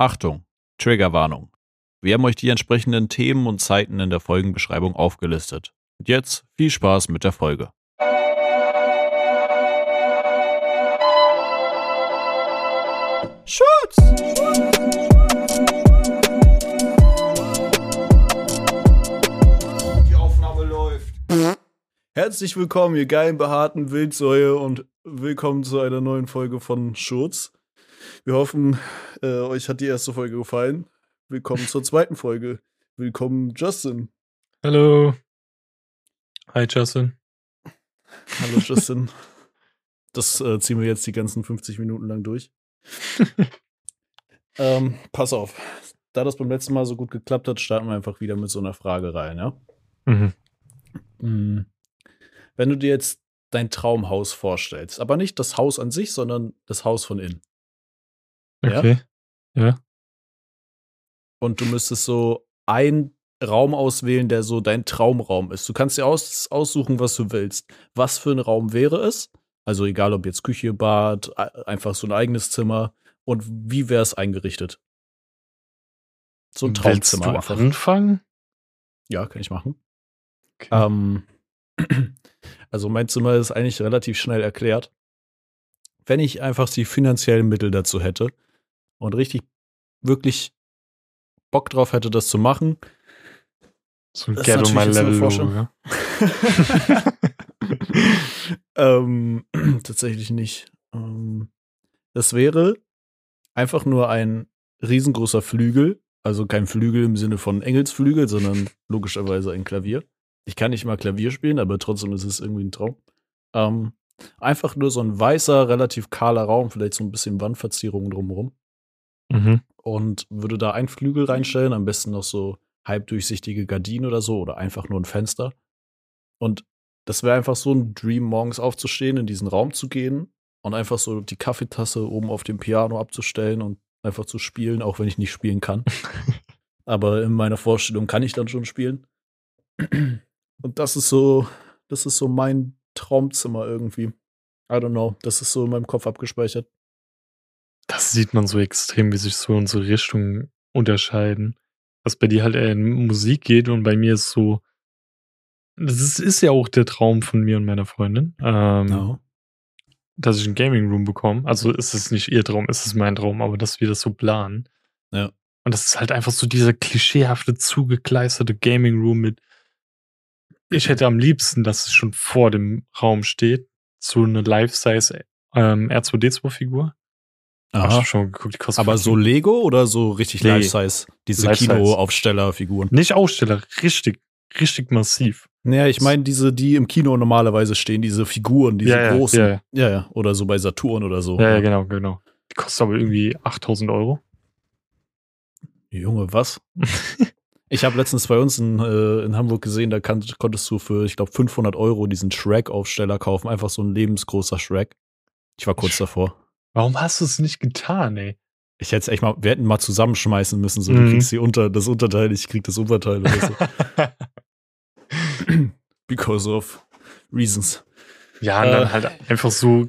Achtung, Triggerwarnung. Wir haben euch die entsprechenden Themen und Zeiten in der Folgenbeschreibung aufgelistet. Und jetzt viel Spaß mit der Folge. Schutz! Die Aufnahme läuft. Herzlich willkommen, ihr geilen, behaarten Wildsäue und willkommen zu einer neuen Folge von Schutz. Wir hoffen, äh, euch hat die erste Folge gefallen. Willkommen zur zweiten Folge. Willkommen, Justin. Hallo. Hi, Justin. Hallo, Justin. Das äh, ziehen wir jetzt die ganzen 50 Minuten lang durch. ähm, pass auf. Da das beim letzten Mal so gut geklappt hat, starten wir einfach wieder mit so einer Frage rein, ja? Mhm. Mm. Wenn du dir jetzt dein Traumhaus vorstellst, aber nicht das Haus an sich, sondern das Haus von innen. Ja? Okay. Ja. Und du müsstest so einen Raum auswählen, der so dein Traumraum ist. Du kannst dir aus, aussuchen, was du willst. Was für ein Raum wäre es? Also egal, ob jetzt Küche, Bad, einfach so ein eigenes Zimmer. Und wie wäre es eingerichtet? So ein Willst Traumzimmer du einfach. anfangen? Ja, kann ich machen. Okay. Ähm, also mein Zimmer ist eigentlich relativ schnell erklärt. Wenn ich einfach die finanziellen Mittel dazu hätte und richtig, wirklich Bock drauf hätte, das zu machen, so ein on my level ja? ähm, tatsächlich nicht. Ähm, das wäre einfach nur ein riesengroßer Flügel, also kein Flügel im Sinne von Engelsflügel, sondern logischerweise ein Klavier. Ich kann nicht mal Klavier spielen, aber trotzdem ist es irgendwie ein Traum. Ähm, einfach nur so ein weißer, relativ kahler Raum, vielleicht so ein bisschen Wandverzierungen drumherum. Mhm. Und würde da einen Flügel reinstellen, am besten noch so halbdurchsichtige Gardinen oder so oder einfach nur ein Fenster. Und das wäre einfach so ein Dream, morgens aufzustehen, in diesen Raum zu gehen und einfach so die Kaffeetasse oben auf dem Piano abzustellen und einfach zu spielen, auch wenn ich nicht spielen kann. Aber in meiner Vorstellung kann ich dann schon spielen. Und das ist so, das ist so mein Traumzimmer irgendwie. I don't know, das ist so in meinem Kopf abgespeichert. Das sieht man so extrem, wie sich so unsere Richtungen unterscheiden. Was bei dir halt eher in Musik geht und bei mir ist so. Das ist, ja auch der Traum von mir und meiner Freundin, ähm, Ja. dass ich einen Gaming Room bekomme. Also ist es nicht ihr Traum, ist es mein Traum, aber dass wir das so planen. Ja. Und das ist halt einfach so dieser klischeehafte, zugekleisterte Gaming Room mit. Ich hätte am liebsten, dass es schon vor dem Raum steht, so eine Life-Size ähm, R2D2-Figur. Hab Aha. schon geguckt, die kostet Aber so 15. Lego oder so richtig Nee. Life-Size? Diese Life-Size. Kinoaufstellerfiguren. Nicht Aussteller, richtig, richtig massiv. Naja, ich meine, diese, die im Kino normalerweise stehen, diese Figuren, diese ja, ja, großen. Ja, ja, Ja, ja. Oder so bei Saturn oder so. ja, ja, genau, genau. Die kostet aber irgendwie 8000 Euro. Junge, was? ich habe letztens bei uns in, äh, in Hamburg gesehen, da kann, konntest du für, ich glaube, 500 Euro diesen Shrek-Aufsteller kaufen. Einfach so ein lebensgroßer Shrek. Ich war kurz davor. Warum hast du es nicht getan, ey? Ich hätte es echt mal, wir hätten mal zusammenschmeißen müssen. So, du Mhm. kriegst die unter, das Unterteil, ich krieg das Oberteil oder so. Because of reasons. ja, und Äh. dann halt einfach so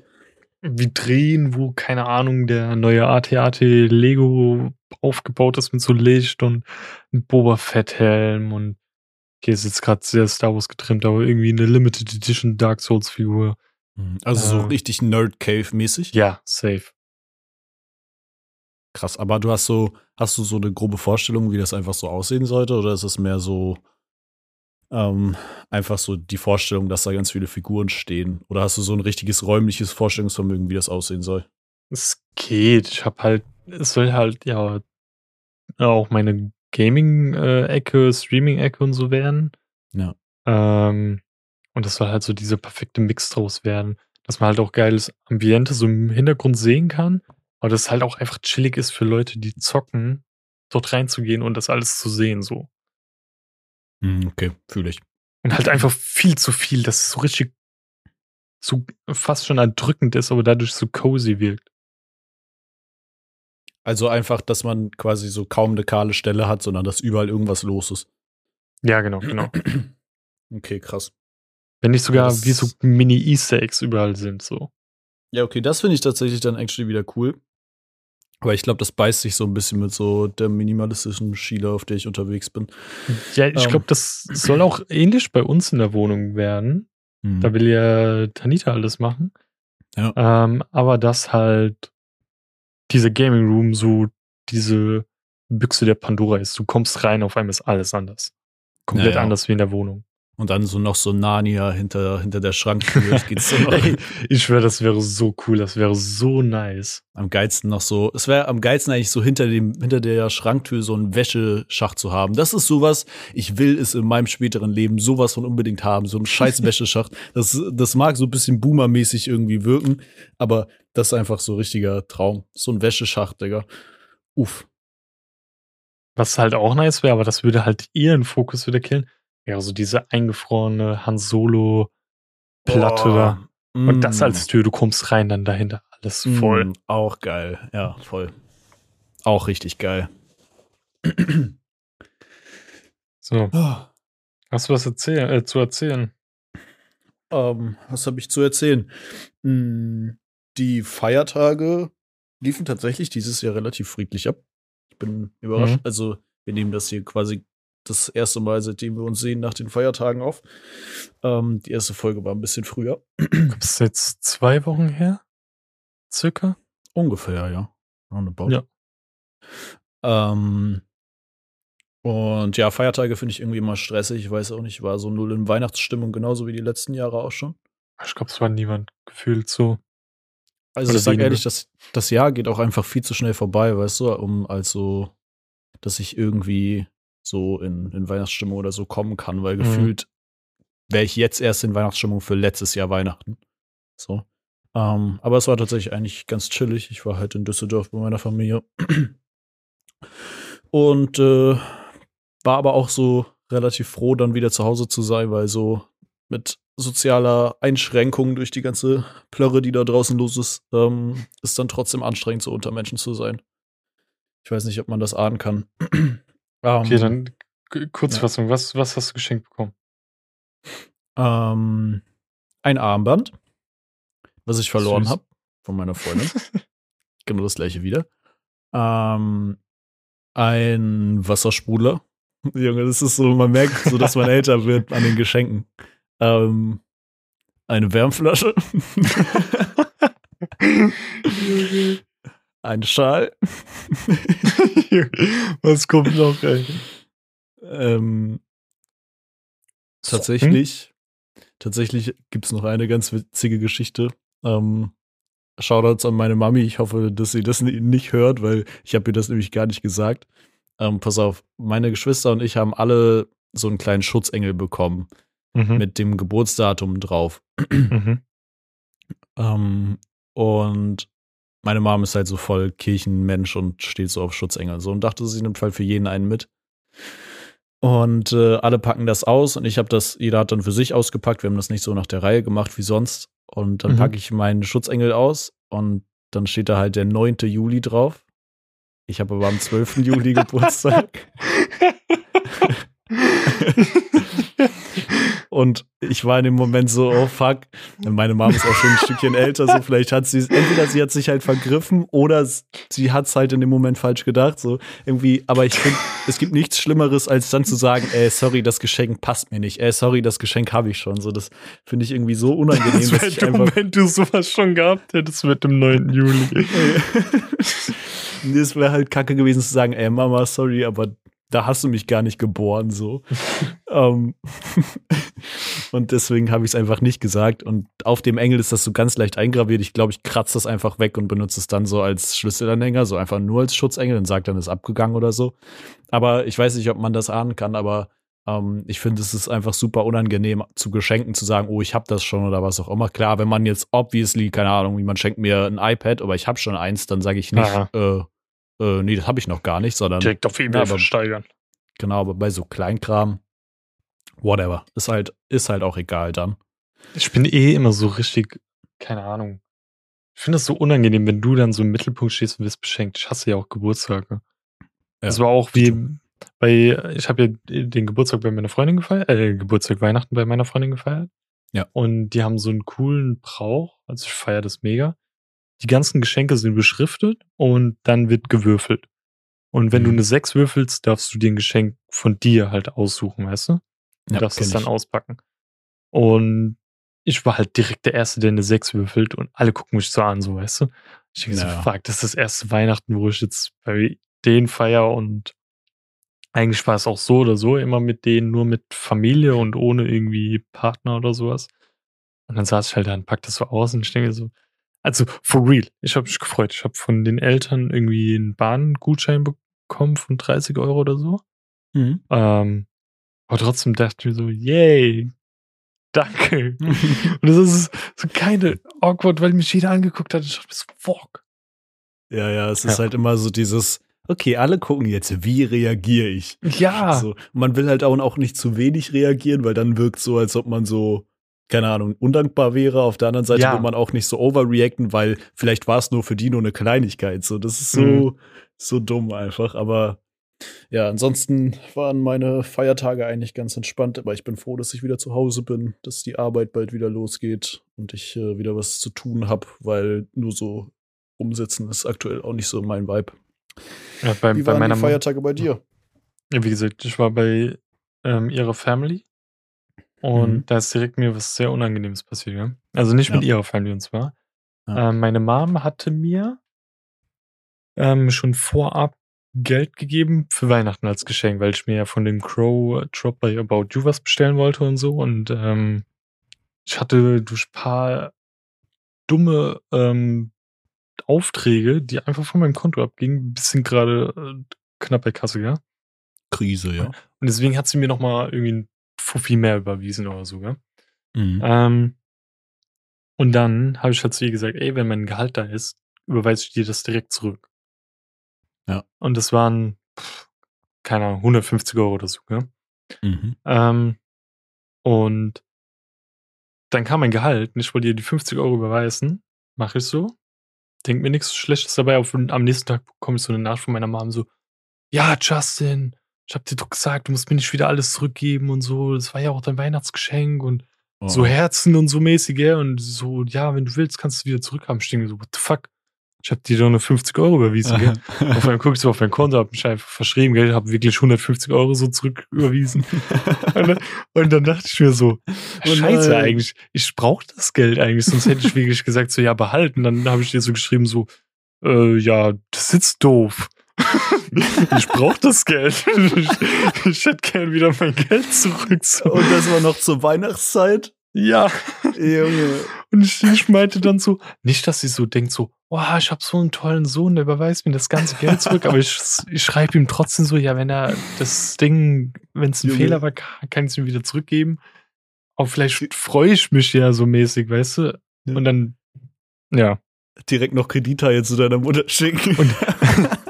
Vitrinen, wo, keine Ahnung, der neue AT-AT Lego aufgebaut ist mit so Licht und ein Boba Fett-Helm und okay, ist jetzt gerade sehr Star Wars getrimmt, aber irgendwie eine Limited Edition Dark Souls-Figur. Also so Ähm. richtig Nerd-Cave-mäßig. Ja, safe. Krass, aber du hast so, hast du so eine grobe Vorstellung, wie das einfach so aussehen sollte? Oder ist es mehr so ähm, einfach so die Vorstellung, dass da ganz viele Figuren stehen? Oder hast du so ein richtiges räumliches Vorstellungsvermögen, wie das aussehen soll? Es geht. Ich habe halt, es soll halt ja auch meine Gaming-Ecke, Streaming-Ecke und so werden. Ja. Ähm, und das soll halt so dieser perfekte Mix draus werden, dass man halt auch geiles Ambiente so im Hintergrund sehen kann, aber dass es halt auch einfach chillig ist für Leute, die zocken, dort reinzugehen und das alles zu sehen so. Hm, okay, fühle ich. Und halt einfach viel zu viel, dass es so richtig so fast schon erdrückend ist, aber dadurch so cozy wirkt. Also einfach, dass man quasi so kaum eine kahle Stelle hat, sondern dass überall irgendwas los ist. Ja, genau, genau. Okay, krass. Wenn nicht sogar Das- wie so Mini-Easter Eggs überall sind, so. Ja, okay, das finde ich tatsächlich dann actually wieder cool. Aber ich glaube, das beißt sich so ein bisschen mit so der minimalistischen Schiele, auf der ich unterwegs bin. Ja, ich Ähm. glaube, das soll auch ähnlich bei uns in der Wohnung werden. Hm. Da will ja Tanita alles machen. Ja. Ähm, aber dass halt diese Gaming Room so diese Büchse der Pandora ist. Du kommst rein, auf einmal ist alles anders. Komplett Ja, ja. anders wie in der Wohnung. Und dann so noch so Narnia hinter, hinter der Schranktür. So. Ey, ich schwöre, das wäre so cool, das wäre so nice. Am geilsten noch so, es wäre am geilsten eigentlich so hinter dem, hinter der Schranktür so einen Wäscheschacht zu haben. Das ist sowas, ich will es in meinem späteren Leben sowas von unbedingt haben, so ein scheiß Wäscheschacht. Das, das mag so ein bisschen boomermäßig irgendwie wirken, aber das ist einfach so richtiger Traum. So ein Wäscheschacht, Digga. Uff. Was halt auch nice wäre, aber das würde halt ihren Fokus wieder killen. Ja, so diese eingefrorene Han Solo Platte da. Und das Mm. als Tür, du kommst rein, dann dahinter alles voll. Mm, auch geil, ja, voll. Auch richtig geil. So, hast du was erzählen, äh, zu erzählen? Ähm, was habe ich zu erzählen? Mm, Die Feiertage liefen tatsächlich dieses Jahr relativ friedlich ab. Ich bin überrascht. Mhm. Also, wir nehmen das hier quasi das erste Mal, seitdem wir uns sehen, nach den Feiertagen auf. Ähm, die erste Folge war ein bisschen früher. Das ist jetzt zwei Wochen her? Circa? Ungefähr, ja. Roundabout. Ja. Ähm, und ja, Feiertage finde ich irgendwie immer stressig. Ich weiß auch nicht, war so null in Weihnachtsstimmung, genauso wie die letzten Jahre auch schon. Ich glaube, es war niemand gefühlt so. Also Oder ich sag wenige. ehrlich, das, das Jahr geht auch einfach viel zu schnell vorbei, weißt du, um also, dass ich irgendwie so in, in Weihnachtsstimmung oder so kommen kann, weil Mhm. gefühlt wäre ich jetzt erst in Weihnachtsstimmung für letztes Jahr Weihnachten. So. Ähm, aber es war tatsächlich eigentlich ganz chillig. Ich war halt in Düsseldorf bei meiner Familie. Und äh, war aber auch so relativ froh, dann wieder zu Hause zu sein, weil so mit sozialer Einschränkung durch die ganze Plörre, die da draußen los ist, ähm, ist dann trotzdem anstrengend, so unter Menschen zu sein. Ich weiß nicht, ob man das ahnen kann. Okay, Ähm, dann K- Kurzfassung. Was, was hast du geschenkt bekommen? Ähm, ein Armband, was ich verloren habe von meiner Freundin. genau das gleiche wieder. Ähm, ein Wassersprudler. Junge, das ist so, man merkt so, dass man älter wird an den Geschenken. Ähm, eine Wärmflasche. ein Schal. was kommt noch, ey? Ähm, tatsächlich, tatsächlich gibt es noch eine ganz witzige Geschichte. Ähm, Shoutouts an meine Mami. Ich hoffe, dass sie das ni- nicht hört, weil ich habe ihr das nämlich gar nicht gesagt. Ähm, pass auf, meine Geschwister und ich haben alle so einen kleinen Schutzengel bekommen Mhm. mit dem Geburtsdatum drauf. Mhm. Ähm, und meine Mom ist halt so voll Kirchenmensch und steht so auf Schutzengel so und dachte, sie nimmt halt für jeden einen mit. Und äh, alle packen das aus und ich habe das, jeder hat dann für sich ausgepackt. Wir haben das nicht so nach der Reihe gemacht wie sonst. Und dann Mhm. packe ich meinen Schutzengel aus und dann steht da halt der 9. Juli drauf. Ich habe aber am 12. Juli Geburtstag. Und ich war in dem Moment so, oh fuck. Meine Mom ist auch schon ein Stückchen älter, so vielleicht hat sie entweder sie hat sich halt vergriffen oder sie hat es halt in dem Moment falsch gedacht. So irgendwie, aber ich finde, es gibt nichts Schlimmeres, als dann zu sagen, ey, sorry, das Geschenk passt mir nicht. Ey, sorry, das Geschenk habe ich schon. So, das finde ich irgendwie so unangenehm, Das dass ich einfach. wenn du sowas schon gehabt hättest mit dem 9. Juli. Es wäre halt kacke gewesen zu sagen, ey Mama, sorry, aber da hast du mich gar nicht geboren, so. ähm, und deswegen habe ich es einfach nicht gesagt. Und auf dem Engel ist das so ganz leicht eingraviert. Ich glaube, ich kratze das einfach weg und benutze es dann so als Schlüsselanhänger, so einfach nur als Schutzengel und sage dann, ist abgegangen oder so. Aber ich weiß nicht, ob man das ahnen kann, aber ähm, ich finde, es ist einfach super unangenehm, zu Geschenken zu sagen, oh, ich habe das schon oder was auch immer. Klar, wenn man jetzt obviously, keine Ahnung, jemand schenkt mir ein iPad, aber ich habe schon eins, dann sage ich nicht, äh, äh, nee, das habe ich noch gar nicht, sondern Direkt auf eBay Ja, aber- versteigern. genau, aber bei so Kleinkram, whatever, ist halt, ist halt auch egal dann. Ich bin eh immer so richtig, keine Ahnung. Ich finde das so unangenehm, wenn du dann so im Mittelpunkt stehst und wirst beschenkt. Ich hasse ja auch Geburtstage. Das war auch wie bei, ich habe ja den Geburtstag bei meiner Freundin gefeiert, äh, Geburtstag Weihnachten bei meiner Freundin gefeiert. Ja. Und die haben so einen coolen Brauch, also ich feiere das mega. Die ganzen Geschenke sind beschriftet und dann wird gewürfelt. Und wenn du Mhm. eine 6 würfelst, darfst du dir ein Geschenk von dir halt aussuchen, weißt du? Du Ja, darfst es dann ich. auspacken. Und ich war halt direkt der Erste, der eine 6 würfelt und alle gucken mich so an, so, weißt du? Ich denke Naja. so, fuck, das ist das erste Weihnachten, wo ich jetzt bei denen feier und eigentlich war es auch so oder so immer mit denen, nur mit Familie und ohne irgendwie Partner oder sowas. Und dann saß ich halt da und packte das so aus und ich denke so, also for real, ich habe mich gefreut. Ich habe von den Eltern irgendwie einen Bahngutschein bekommen von 30 Euro oder so. Mhm. Ähm, aber trotzdem dachte ich mir so, yay, danke. Und das ist so keine awkward, weil mich jeder angeguckt hat. Ich dachte mir so, fuck. ja, ja, es ist Ja. halt immer so dieses, okay, alle gucken jetzt, wie reagiere ich? Ja, So, man will halt auch, auch nicht zu wenig reagieren, weil dann wirkt so, als ob man so, keine Ahnung, undankbar wäre. Auf der anderen Seite Ja. will man auch nicht so overreacten, weil vielleicht war es nur für die nur eine Kleinigkeit. So, das ist so, Mhm. so dumm einfach. Aber ja, ansonsten waren meine Feiertage eigentlich ganz entspannt. Aber ich bin froh, dass ich wieder zu Hause bin, dass die Arbeit bald wieder losgeht und ich äh, wieder was zu tun habe, weil nur so umsitzen ist aktuell auch nicht so mein Vibe. ja bei, Wie bei waren meiner die. Feiertage bei dir? Ja, wie gesagt, ich war bei ähm, ihrer Family und Mhm. da ist direkt mir was sehr Unangenehmes passiert. Ja? Also nicht mit Ja. ihrer Family und zwar. Ja. Ähm, meine Mom hatte mir ähm, schon vorab Geld gegeben für Weihnachten als Geschenk, weil ich mir ja von dem Crow Drop by About You was bestellen wollte und so. Und ähm, ich hatte durch ein paar dumme ähm, Aufträge, die einfach von meinem Konto abgingen, ein bisschen gerade äh, knapp bei Kasse, ja. Krise, ja. Und deswegen hat sie mir nochmal irgendwie ein Fuffi mehr überwiesen oder so, ja. Mhm. Ähm, und dann habe ich halt zu ihr gesagt, ey, wenn mein Gehalt da ist, überweise ich dir das direkt zurück. Ja. Und das waren, pff, keine Ahnung, 150 Euro oder so, ja. Mhm. Ähm, und dann kam mein Gehalt und ich wollte ihr die 50 Euro überweisen. Mache ich so. Denk mir nichts Schlechtes dabei. Auf, am nächsten Tag bekomme ich so eine Nachricht von meiner Mom so, ja, Justin, ich hab dir doch gesagt, du musst mir nicht wieder alles zurückgeben und so. Das war ja auch dein Weihnachtsgeschenk und Oh. so Herzen und so mäßig, ja. Und so, ja, wenn du willst, kannst du wieder zurückhaben. Ich denke so, what the fuck? Ich hab dir doch nur 50 Euro überwiesen, gell? Auf einmal guckst du auf mein Konto, hab mich einfach verschrieben, gell? Hab wirklich 150 Euro so zurück überwiesen. und, dann, und dann dachte ich mir so, Oh scheiße eigentlich, ich brauche das Geld eigentlich, sonst hätte ich wirklich gesagt, so ja, behalten. Dann habe ich dir so geschrieben, so, äh, ja, das ist doof. ich brauche das Geld. ich, ich hätte gern wieder mein Geld zurück. Und das war noch zur Weihnachtszeit? Ja. Junge. Und ich, ich meinte dann so, nicht, dass sie so denkt, so, oh, ich habe so einen tollen Sohn, der überweist mir das ganze Geld zurück, aber ich, ich schreibe ihm trotzdem so, ja, wenn er das Ding, wenn es ein Junge. Fehler war, kann ich es ihm wieder zurückgeben. Auch vielleicht freue ich mich ja so mäßig, weißt du? Ja. Und dann, ja. Direkt noch Kreditteile zu deiner Mutter schicken. Und,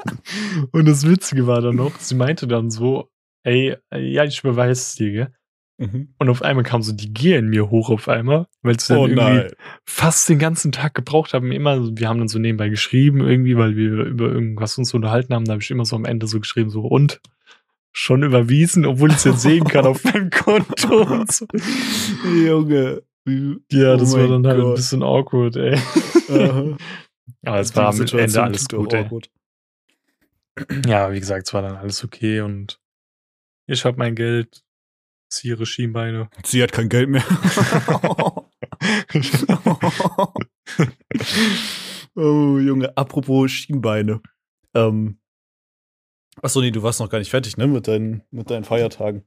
und das Witzige war dann noch, sie meinte dann so, ey, ja, ich überweise es dir, gell? Mhm. Und auf einmal kam so die Gier in mir hoch auf einmal, weil es dann Oh irgendwie nein. fast den ganzen Tag gebraucht haben. Immer, wir haben dann so nebenbei geschrieben, irgendwie, weil wir über irgendwas uns unterhalten haben. Da habe ich immer so am Ende so geschrieben, so und schon überwiesen, obwohl ich es jetzt sehen kann auf meinem Konto und so. Junge. Ja, Oh das war mein dann halt ein Gott. bisschen awkward, ey. Aber es war am Ende alles gut, ey. awkward. Ja, wie gesagt, es war dann alles okay und ich habe mein Geld, ziehe ihre Schienbeine. Sie hat kein Geld mehr. oh, Junge, apropos Schienbeine. Ähm, achso, nee, du warst noch gar nicht fertig, ne, mit deinen, mit deinen Feiertagen.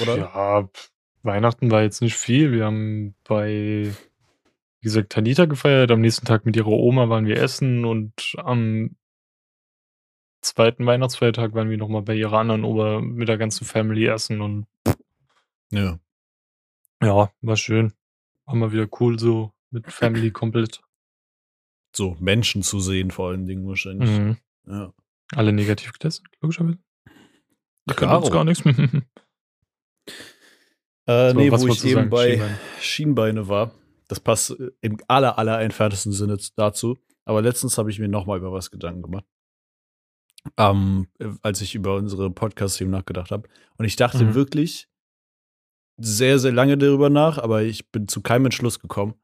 Oder? Ja, Weihnachten war jetzt nicht viel. Wir haben bei, wie gesagt, Tanita gefeiert. Am nächsten Tag mit ihrer Oma waren wir essen und am zweiten Weihnachtsfeiertag waren wir nochmal bei ihrer anderen Oma mit der ganzen Family essen und Ja. ja, war schön. War mal wieder cool so mit Family komplett. So, Menschen zu sehen, vor allen Dingen wahrscheinlich. Mhm. Ja. Alle negativ getestet, logischerweise. Da können uns gar nichts. Äh, So, nee, was wo ich eben sagen? bei Schienbein. Schienbeine war. Das passt im aller, aller entferntesten Sinne dazu. Aber letztens habe ich mir noch mal über was Gedanken gemacht. Ähm, äh, als ich über unsere Podcast-Themen nachgedacht habe. Und ich dachte Mhm. wirklich sehr, sehr lange darüber nach, aber ich bin zu keinem Entschluss gekommen.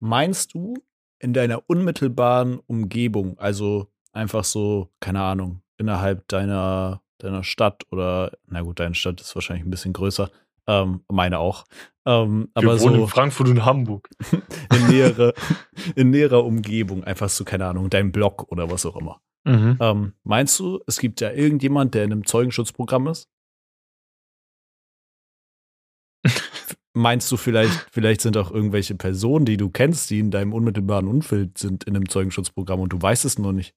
Meinst du, in deiner unmittelbaren Umgebung, also einfach so, keine Ahnung, innerhalb deiner, deiner Stadt oder, na gut, deine Stadt ist wahrscheinlich ein bisschen größer, ähm, meine auch. Ähm, Wir aber wohnen so in Frankfurt und Hamburg. in näherer, in näherer Umgebung, einfach so, keine Ahnung, dein Blog oder was auch immer. Mhm. Ähm, meinst du, es gibt ja irgendjemand, der in einem Zeugenschutzprogramm ist? Meinst du vielleicht, vielleicht sind auch irgendwelche Personen, die du kennst, die in deinem unmittelbaren Umfeld sind in einem Zeugenschutzprogramm und du weißt es nur nicht?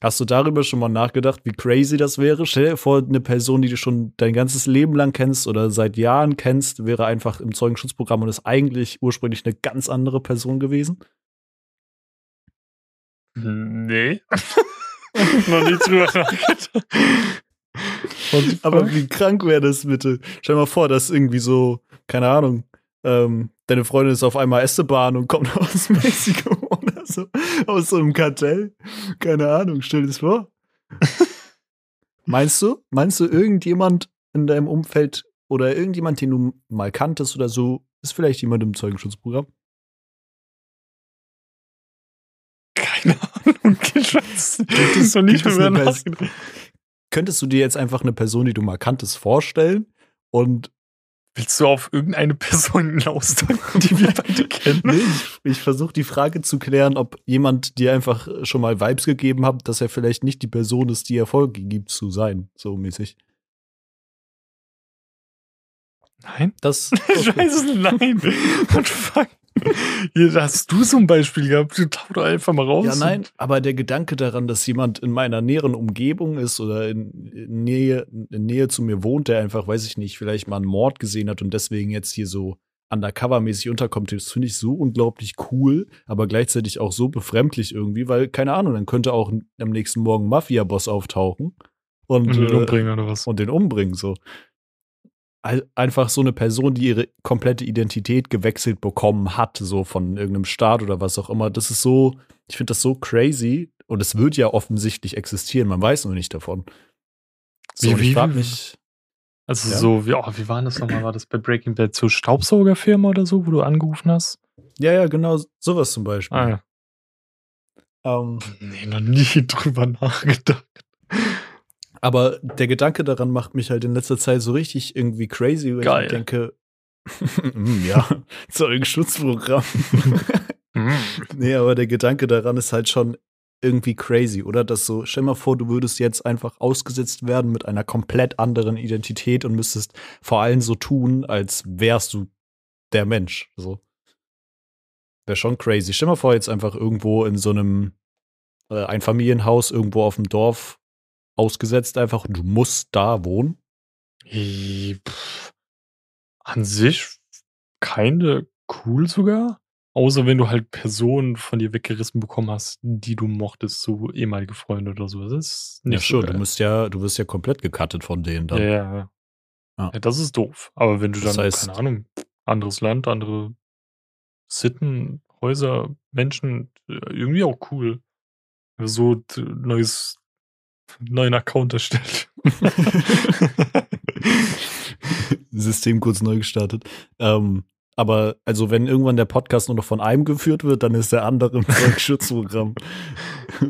Hast du darüber schon mal nachgedacht, wie crazy das wäre? Stell dir vor, eine Person, die du schon dein ganzes Leben lang kennst oder seit Jahren kennst, wäre einfach im Zeugenschutzprogramm und ist eigentlich ursprünglich eine ganz andere Person gewesen? Nee. Noch nie drüber nachgedacht. Und Aber wie krank wäre das bitte? Stell dir mal vor, dass irgendwie so, keine Ahnung, ähm, deine Freundin ist auf einmal Esteban und kommt aus Mexiko oder so, aus so einem Kartell. Keine Ahnung, stell dir das vor. meinst du, meinst du, irgendjemand in deinem Umfeld oder irgendjemand, den du mal kanntest oder so, ist vielleicht jemand im Zeugenschutzprogramm? Keine Ahnung, Gibt es- noch nicht Pers- nachgedacht. Könntest du dir jetzt einfach eine Person, die du mal kanntest, vorstellen und Willst du auf irgendeine Person hinausdrücken, die wir beide kennen? Nee, ich, ich versuche die Frage zu klären, ob jemand dir einfach schon mal Vibes gegeben hat, dass er vielleicht nicht die Person ist, die Erfolge gibt zu sein, so mäßig. Nein? Das, es nicht. Nein. What fuck? Hier, hast du so ein Beispiel gehabt? Du tauch doch einfach mal raus. Ja, nein, aber der Gedanke daran, dass jemand in meiner näheren Umgebung ist oder in, in Nähe, in Nähe zu mir wohnt, der einfach, weiß ich nicht, vielleicht mal einen Mord gesehen hat und deswegen jetzt hier so undercover-mäßig unterkommt, das finde ich so unglaublich cool, aber gleichzeitig auch so befremdlich irgendwie, weil, keine Ahnung, dann könnte auch am nächsten Morgen ein Mafia-Boss auftauchen und, Und den äh, umbringen oder was? und den umbringen, so. Einfach so eine Person, die ihre komplette Identität gewechselt bekommen hat, so von irgendeinem Staat oder was auch immer. Das ist so, ich finde das so crazy und es wird ja offensichtlich existieren, man weiß nur nicht davon. So, Wie- und ich wie- frage mich, Also Ja. so, wie, oh, wie war das nochmal? War das bei Breaking Bad so Staubsaugerfirma oder so, wo du angerufen hast? ja, ja, genau, sowas zum Beispiel. Ah ja. Ähm, Nee, noch nie drüber nachgedacht. Aber der Gedanke daran macht mich halt in letzter Zeit so richtig irgendwie crazy, weil Geil. ich denke, mm, ja, Zeugenschutzprogramm. Hm. Nee, aber der Gedanke daran ist halt schon irgendwie crazy, oder? Dass so, stell mal vor, du würdest jetzt einfach ausgesetzt werden mit einer komplett anderen Identität und müsstest vor allem so tun, als wärst du der Mensch. So. Wäre schon crazy. Stell mal vor, jetzt einfach irgendwo in so einem äh, Einfamilienhaus irgendwo auf dem Dorf ausgesetzt, einfach, und du musst da wohnen. Pff, An sich keine cool sogar. Außer wenn du halt Personen von dir weggerissen bekommen hast, die du mochtest, so ehemalige Freunde oder so. Das ist nicht ja, so schon, du musst ja, du wirst ja komplett gecuttet von denen dann. Ja, ja, ja. Ja. Das ist doof. Aber wenn du Das dann, heißt- keine Ahnung, anderes Land, andere Sitten, Häuser, Menschen, äh, irgendwie auch cool. So neues, neuen Account erstellt. System kurz neu gestartet. Ähm, aber also wenn irgendwann der Podcast nur noch von einem geführt wird, dann ist der andere im Volksschutzprogramm.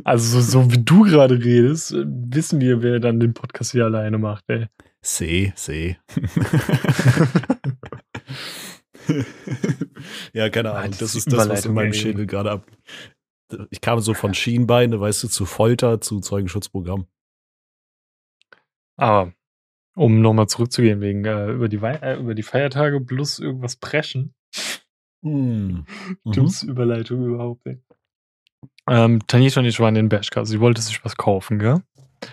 Also so, so wie du gerade redest, wissen wir, wer dann den Podcast hier alleine macht, ey. See, see. ja, keine Ah, Ahnung. das Das ist das, was in meinem. Schädel gerade ab. Ich kam so von Schienbeine, weißt du, zu Folter, zu Zeugenschutzprogramm. Aber um nochmal zurückzugehen, wegen äh, über, die Wei äh, über die Feiertage plus irgendwas preschen. Hm. Mhm. Dümmste Überleitung überhaupt, ey. Ähm, Tanita und ich waren in Bershka. Sie wollte sich was kaufen, gell?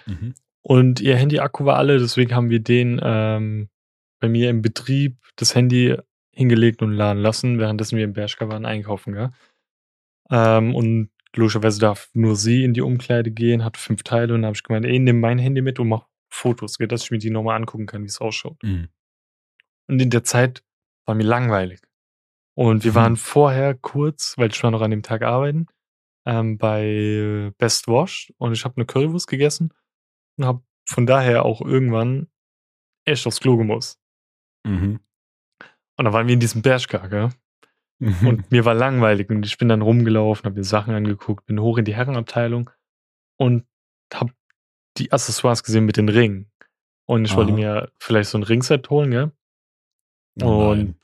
Mhm. Und ihr Handy-Akku war alle, deswegen haben wir den ähm, bei mir im Betrieb das Handy hingelegt und laden lassen, währenddessen wir in Bershka waren einkaufen, gell? Ähm, und logischerweise darf nur sie in die Umkleide gehen, hat fünf Teile und dann habe ich gemeint, ey, nimm mein Handy mit und mach Fotos, gell, dass ich mir die nochmal angucken kann, wie es ausschaut. Mhm. Und in der Zeit war mir langweilig. Und wir Mhm. waren vorher kurz, weil ich war noch an dem Tag arbeiten, ähm, bei Best Wash und ich habe eine Currywurst gegessen und habe von daher auch irgendwann echt aufs Klo gemusst. Mhm. Und dann waren wir in diesem Bershka, gell? Und mir war langweilig und ich bin dann rumgelaufen, habe mir Sachen angeguckt, bin hoch in die Herrenabteilung und habe die Accessoires gesehen mit den Ringen. Und ich wollte Aha. mir vielleicht so ein Ringset holen, gell? Oh Und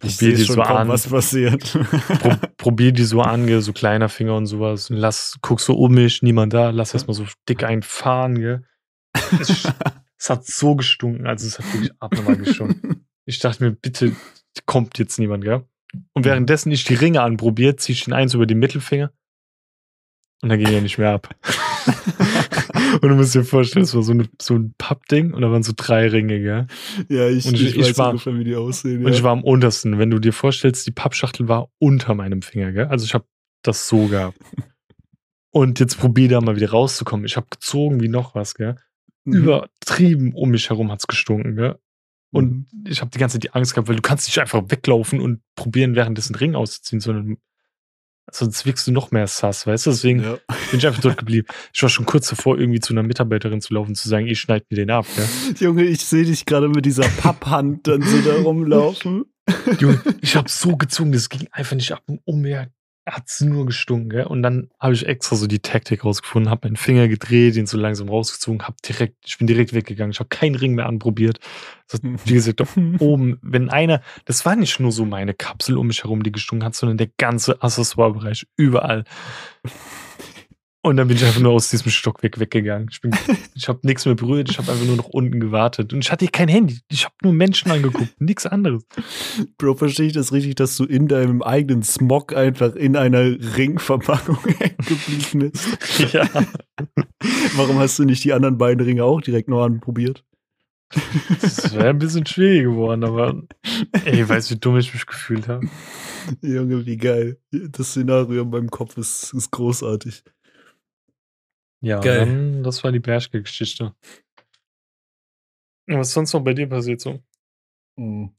probier die schon so an. was passiert. Pro, probier die so an, gell? so kleiner Finger und sowas. Und lass, guck so um mich, niemand da, lass erstmal so dick einfahren, gell? Es, es hat so gestunken, also es hat wirklich abnormal gestunken. Ich dachte mir, bitte kommt jetzt niemand, gell? Und währenddessen ich die Ringe anprobiert, zieh ich den eins über den Mittelfinger. Und dann ging er nicht mehr ab. und du musst dir vorstellen, es war so, eine, so ein Pappding und da waren so drei Ringe, gell? ja, ich, Und ich, ich- ich weiß war- ungefähr, wie die aussehen. Und ja. ich war am untersten. Wenn du dir vorstellst, die Pappschachtel war unter meinem Finger, gell? Also ich habe das so gehabt. Und jetzt probier da mal wieder rauszukommen. Ich habe gezogen wie noch was, gell? Mhm. Übertrieben um mich herum hat's gestunken, gell? Und Mhm. ich habe die ganze Zeit die Angst gehabt, weil du kannst nicht einfach weglaufen und probieren, währenddessen Ring auszuziehen, sondern sonst wirkst du noch mehr sass, weißt du? Deswegen Ja. bin ich einfach dort geblieben. Ich war schon kurz davor, irgendwie zu einer Mitarbeiterin zu laufen, zu sagen, ich schneid mir den ab, gell? Junge, ich sehe dich gerade mit dieser Papphand dann so da rumlaufen. Junge, ich habe so gezogen, das ging einfach nicht ab und mir hat's nur gestunken, gell? Und dann habe ich extra so die Taktik rausgefunden, habe meinen Finger gedreht, ihn so langsam rausgezogen, hab direkt, ich bin direkt weggegangen, ich habe keinen Ring mehr anprobiert. Hat, wie gesagt, oben, wenn einer, das war nicht nur so meine Kapsel um mich herum, die gestunken hat, sondern der ganze Accessoirebereich, überall. Und dann bin ich einfach nur aus diesem Stockwerk weggegangen. Ich, bin- ich habe nichts mehr berührt, ich habe einfach nur noch unten gewartet. Und ich hatte kein Handy. Ich habe nur Menschen angeguckt, nichts anderes. Bro, verstehe ich das richtig, dass du in deinem eigenen Smog einfach in einer Ringverpackung geblieben bist? Ja. Warum hast du nicht die anderen beiden Ringe auch direkt noch anprobiert? Das wäre ein bisschen schwierig geworden, aber ey, weißt du, wie dumm ich mich gefühlt habe? Junge, wie geil. Das Szenario in meinem Kopf ist, ist großartig. Ja, Geil. dann, das war die Bershke-Geschichte. Was ist sonst noch bei dir passiert so? Mhm.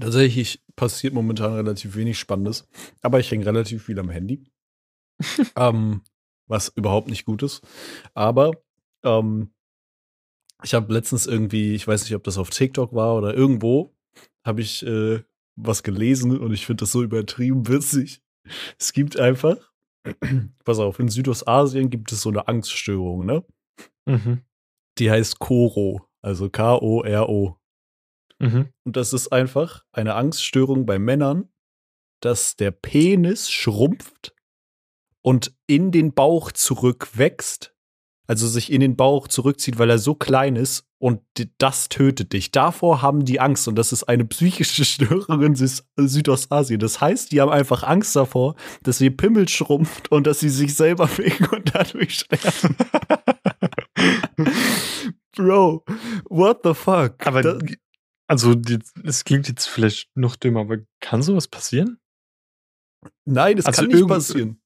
Tatsächlich passiert momentan relativ wenig Spannendes, aber ich hänge relativ viel am Handy. ähm, was überhaupt nicht gut ist. Aber ähm, ich habe letztens irgendwie, ich weiß nicht, ob das auf TikTok war oder irgendwo, habe ich äh, was gelesen und ich finde das so übertrieben witzig. Es gibt einfach, pass auf, in Südostasien gibt es so eine Angststörung, ne? Mhm. Die heißt Koro, also K-O-R-O. Mhm. Und das ist einfach eine Angststörung bei Männern, dass der Penis schrumpft und in den Bauch zurückwächst. Also sich in den Bauch zurückzieht, weil er so klein ist und das tötet dich. Davor haben die Angst und das ist eine psychische Störung in Süd Südostasien. Das heißt, die haben einfach Angst davor, dass ihr Pimmel schrumpft und dass sie sich selber ficken und dadurch sterben. Bro, what the fuck? Aber Das- also, es klingt jetzt vielleicht noch dümmer, aber kann sowas passieren? nein, das also kann nicht passieren.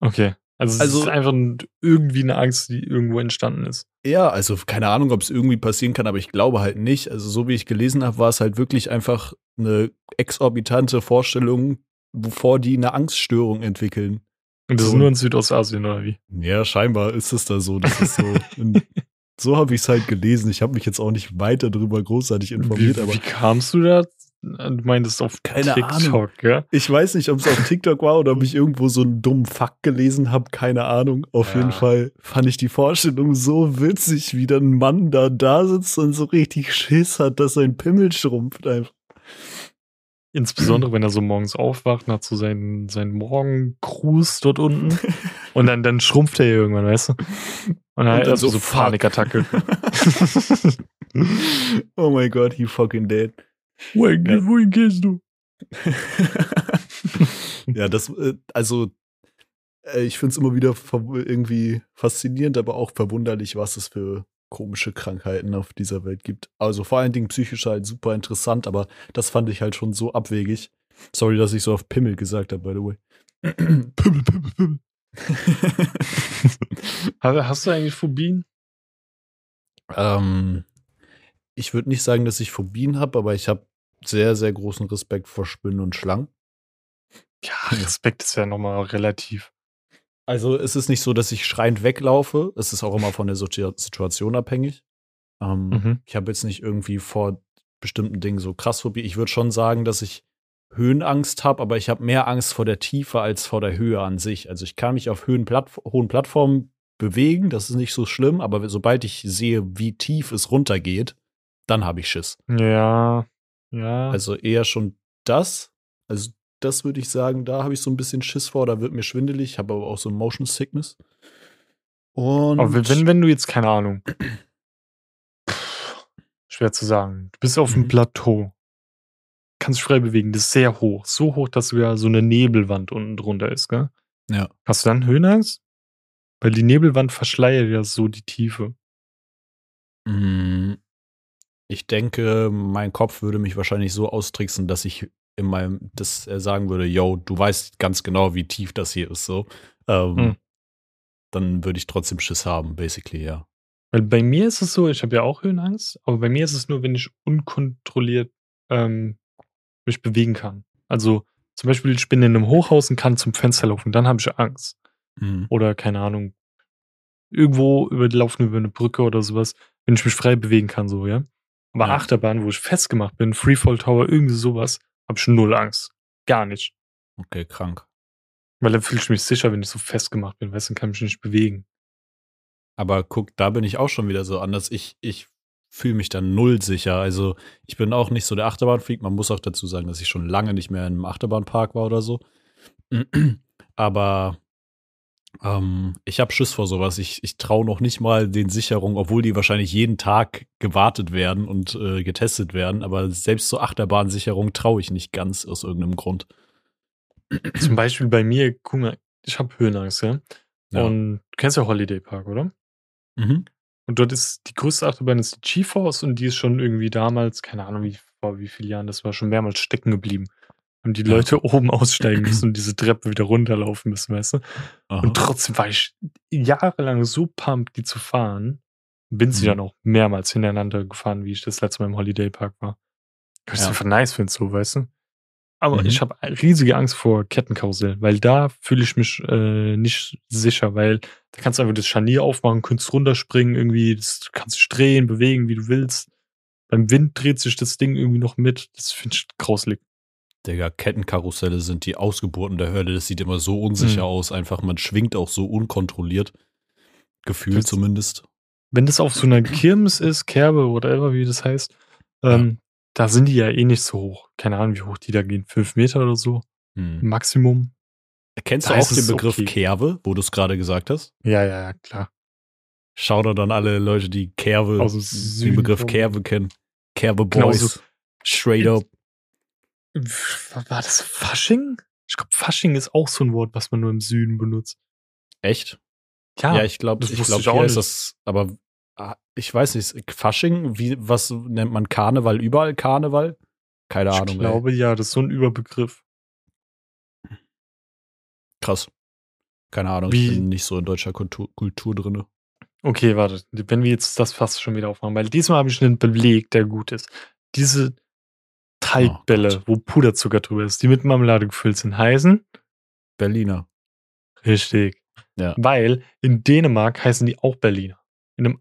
Okay. Also, es Also- ist einfach ein- irgendwie eine Angst, die irgendwo entstanden ist. Ja, also keine Ahnung, ob es irgendwie passieren kann, aber ich glaube halt nicht. Also so wie ich gelesen habe, war es halt wirklich einfach eine exorbitante Vorstellung, wovor die eine Angststörung entwickeln. Und das So. ist nur in Südostasien, oder wie? Ja, scheinbar ist es da so. Das ist so. So habe ich es halt gelesen. Ich habe mich jetzt auch nicht weiter darüber großartig informiert, wie, aber wie kamst du da? Du meintest auf Keine TikTok, Ahnung. gell? ich weiß nicht, ob es auf TikTok war oder ob ich irgendwo so einen dummen Fakt gelesen habe. Keine Ahnung. Auf Ja. jeden Fall fand ich die Vorstellung so witzig, wie dann ein Mann da da sitzt und so richtig Schiss hat, dass sein Pimmel schrumpft einfach. Insbesondere, wenn er so morgens aufwacht und hat so seinen, seinen Morgengruß dort unten. Und dann, dann schrumpft er irgendwann, weißt du? Und dann, Und hat dann er so, so. Panikattacke. oh my god, he fucking dead. Wohin, Ja. wohin gehst du? ja, das, äh, also, äh, ich finde es immer wieder irgendwie faszinierend, aber auch verwunderlich, was es für komische Krankheiten auf dieser Welt gibt. Also vor allen Dingen psychisch halt super interessant, aber das fand ich halt schon so abwegig. Sorry, dass ich so auf Pimmel gesagt habe, by the way. Pimmel, Pimmel, Pimmel. Hast, hast du eigentlich Phobien? ähm, ich würde nicht sagen, dass ich Phobien habe, aber ich habe sehr, sehr großen Respekt vor Spinnen und Schlangen. Ja, Respekt ist ja nochmal relativ. Also es ist nicht so, dass ich schreiend weglaufe. Es ist auch immer von der Situ- Situation abhängig. Ähm, Mhm. Ich habe jetzt nicht irgendwie vor bestimmten Dingen so krass Phobie. Ich würde schon sagen, dass ich Höhenangst habe, aber ich habe mehr Angst vor der Tiefe als vor der Höhe an sich. Also ich kann mich auf Höhen Plattf hohen Plattformen bewegen, das ist nicht so schlimm, aber sobald ich sehe, wie tief es runtergeht, dann habe ich Schiss. Ja, ja. Also eher schon das. Also das würde ich sagen, da habe ich so ein bisschen Schiss vor, da wird mir schwindelig, habe aber auch so Motion Sickness. Und aber wenn, wenn du jetzt, keine Ahnung, pff, schwer zu sagen, du bist auf dem Mhm. Plateau, kannst dich frei bewegen, das ist sehr hoch, so hoch, dass sogar so eine Nebelwand unten drunter ist, gell? Ja. Hast du dann Höhenangst? Weil die Nebelwand verschleiert ja so die Tiefe. Mm, Ich denke, mein Kopf würde mich wahrscheinlich so austricksen, dass ich in meinem, das sagen würde, yo, du weißt ganz genau, wie tief das hier ist, so. Ähm, Hm. Dann würde ich trotzdem Schiss haben, basically, ja. Weil bei mir ist es so, ich habe ja auch Höhenangst, aber bei mir ist es nur, wenn ich unkontrolliert ähm, mich bewegen kann. Also zum Beispiel, ich bin in einem Hochhaus und kann zum Fenster laufen, dann habe ich Angst. Mhm. Oder keine Ahnung, irgendwo über, laufen über eine Brücke oder sowas, wenn ich mich frei bewegen kann, so, ja. Aber Ja. Achterbahn, wo ich festgemacht bin, Freefall Tower, irgendwie sowas, habe ich null Angst. Gar nicht. Okay, krank. Weil dann fühle ich mich sicher, wenn ich so festgemacht bin, weißt du, dann kann ich mich nicht bewegen. Aber guck, da bin ich auch schon wieder so anders. Ich, ich fühle mich dann null sicher. Also ich bin auch nicht so der Achterbahnfreak. Man muss auch dazu sagen, dass ich schon lange nicht mehr in einem Achterbahnpark war oder so. Aber ähm, ich habe Schiss vor sowas. Ich, ich traue noch nicht mal den Sicherungen, obwohl die wahrscheinlich jeden Tag gewartet werden und äh, getestet werden. Aber selbst so Achterbahnsicherung traue ich nicht ganz aus irgendeinem Grund. Zum Beispiel bei mir, guck mal, ich habe Höhenangst, ja. Ja. Und du kennst ja Holiday Park, oder? Mhm. Und dort ist die größte Achterbahn ist die GeForce und die ist schon irgendwie damals, keine Ahnung, wie, vor wie vielen Jahren, das war schon mehrmals stecken geblieben. Haben die Ja. Leute oben aussteigen müssen und diese Treppe wieder runterlaufen müssen, weißt du? Aha. Und trotzdem war ich jahrelang so pumped, die zu fahren. Bin sie Mhm. dann auch mehrmals hintereinander gefahren, wie ich das letzte Mal im Holiday Park war. Ich Ja. einfach nice finde, so, weißt du? Aber Mhm. ich habe riesige Angst vor Kettenkarussell, weil da fühle ich mich äh, nicht sicher, weil da kannst du einfach das Scharnier aufmachen, kannst runterspringen, irgendwie, das du kannst dich drehen, bewegen, wie du willst. Beim Wind dreht sich das Ding irgendwie noch mit. Das finde ich grauslig. Digga, Kettenkarusselle sind die Ausgeburten der Hölle. Das sieht immer so unsicher Mhm. aus. Einfach, man schwingt auch so unkontrolliert. Gefühlt zumindest. Wenn das auf so einer Kirmes ist, Kerbe, whatever, wie das heißt, ähm, da sind die ja eh nicht so hoch. Keine Ahnung, wie hoch die da gehen. Fünf Meter oder so. Hm. Maximum. Kennst Da du auch den Begriff okay. Kerve, wo du es gerade gesagt hast? Ja, ja, ja, klar. Schau da dann alle Leute, die dem den Begriff. Kerve kennen. Kerve Genauso. Boys. Straight up. War das Fasching? Ich glaube, Fasching ist auch so ein Wort, was man nur im Süden benutzt. Echt? Ja, Ja, ich glaube, das ich glaube, ich auch hier ist das, aber ah, ich weiß nicht, Fasching, wie, was nennt man Karneval? Überall Karneval? Keine ich Ahnung. ey. glaube, ja, das ist so ein Überbegriff. Krass. Keine Ahnung, Wie- ich bin nicht so in deutscher Kultur, Kultur drin. Okay, warte. Wenn wir jetzt das fast schon wieder aufmachen, weil diesmal habe ich einen Beleg, der gut ist. Diese Teigբälle, Oh wo Puderzucker drüber ist, die mit Marmelade gefüllt sind, heißen Berliner. richtig. Ja. Weil in Dänemark heißen die auch Berliner. In einem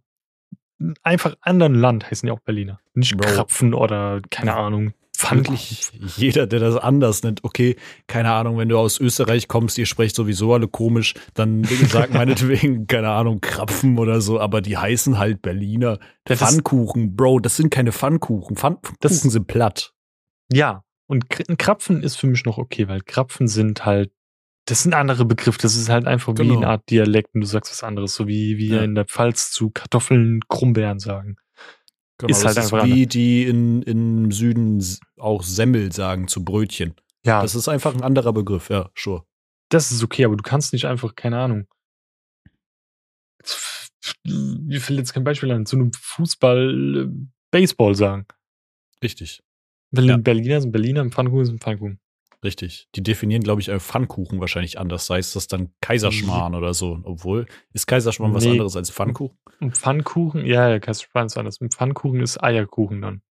einfach anderen Land heißen die auch Berliner. Nicht Bro. Krapfen oder keine Ahnung. Wirklich jeder, der das anders nennt, okay, keine Ahnung, wenn du aus Österreich kommst, ihr sprecht sowieso alle komisch, dann sag meinetwegen, keine Ahnung, Krapfen oder so, aber die heißen halt Berliner. Ja, Pfannkuchen, Bro, das sind keine Pfannkuchen. Pfannkuchen Das- sind platt. Ja, und ein Krapfen ist für mich noch okay, weil Krapfen sind halt, das sind andere Begriffe, das ist halt einfach wie Genau. eine Art Dialekt und du sagst was anderes, so wie wir Ja. in der Pfalz zu Kartoffeln Krummbeeren sagen. Genau, Ist halt das einfach ist wie die in, im Süden auch Semmel sagen zu Brötchen. Ja, Das ist einfach ein anderer Begriff, ja, sure. das ist okay, aber du kannst nicht einfach, keine Ahnung. Mir fällt jetzt kein Beispiel an, zu einem Fußball äh, Baseball sagen. Richtig, Weil Ja. ein Berliner sind Berliner, ein Pfannkuchen ist ein Pfannkuchen. richtig. Die definieren, glaube ich, äh, Pfannkuchen wahrscheinlich anders. Sei es das dann Kaiserschmarrn oder so. Obwohl, ist Kaiserschmarrn was Nee. anderes als Pfannkuchen? Und Pfannkuchen, ja, ja, du spannend sein. Ein Pfannkuchen ist Eierkuchen dann.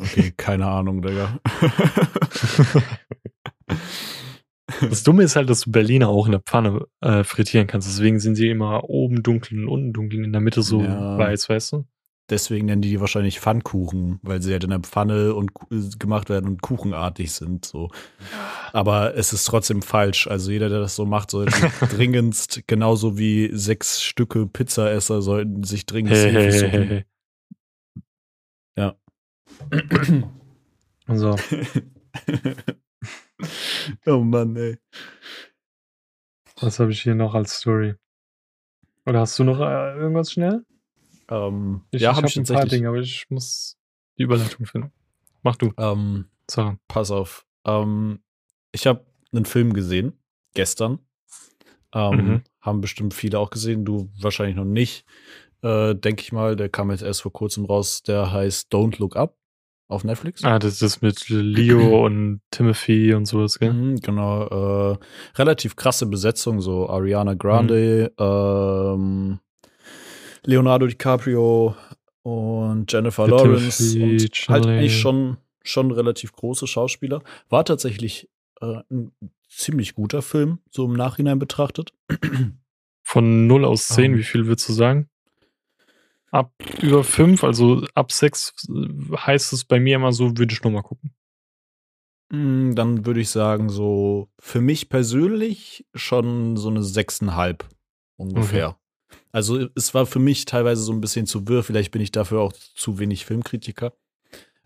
Okay, keine Ahnung, Digga. Das Dumme ist halt, dass du Berliner auch in der Pfanne äh, frittieren kannst. Deswegen sind sie immer oben dunkel und unten dunkel, in der Mitte so Ja. weiß, weißt du? Deswegen nennen die die wahrscheinlich Pfannkuchen, weil sie halt in der Pfanne und äh, gemacht werden und kuchenartig sind. So. Aber es ist trotzdem falsch. Also jeder, der das so macht, sollte dringendst, genauso wie sechs Stücke Pizzaesser, sollten sich dringend Hey, hey, hey, hey, hey. Ja. So, oh Mann, ey. was habe ich hier noch als Story? Oder hast du noch äh, irgendwas schnell? Ähm, Ich, ja, ich habe ich ein paar. Dinge, aber ich muss die Überleitung finden. Mach du, Ähm, Sarah. pass auf. Ähm, ich habe einen Film gesehen, gestern. Ähm, Mhm. Haben bestimmt viele auch gesehen, du wahrscheinlich noch nicht. Äh, Denke ich mal, der kam jetzt erst vor kurzem raus. Der heißt Don't Look Up auf Netflix. Ah, das ist mit Leo und Timothy und sowas, gell? Mhm, genau. Äh, relativ krasse Besetzung, so Ariana Grande, ähm, Leonardo DiCaprio und Jennifer Der Lawrence und halt eigentlich schon, schon relativ große Schauspieler. War tatsächlich äh, ein ziemlich guter Film, so im Nachhinein betrachtet. Von 0 aus 10, Ähm. wie viel würdest du sagen? Ab über 5, also ab 6 heißt es bei mir immer so, würde ich nochmal gucken. Mm, Dann würde ich sagen, so für mich persönlich schon so eine 6,5 ungefähr. Also es war für mich teilweise so ein bisschen zu wirr, vielleicht bin ich dafür auch zu wenig Filmkritiker.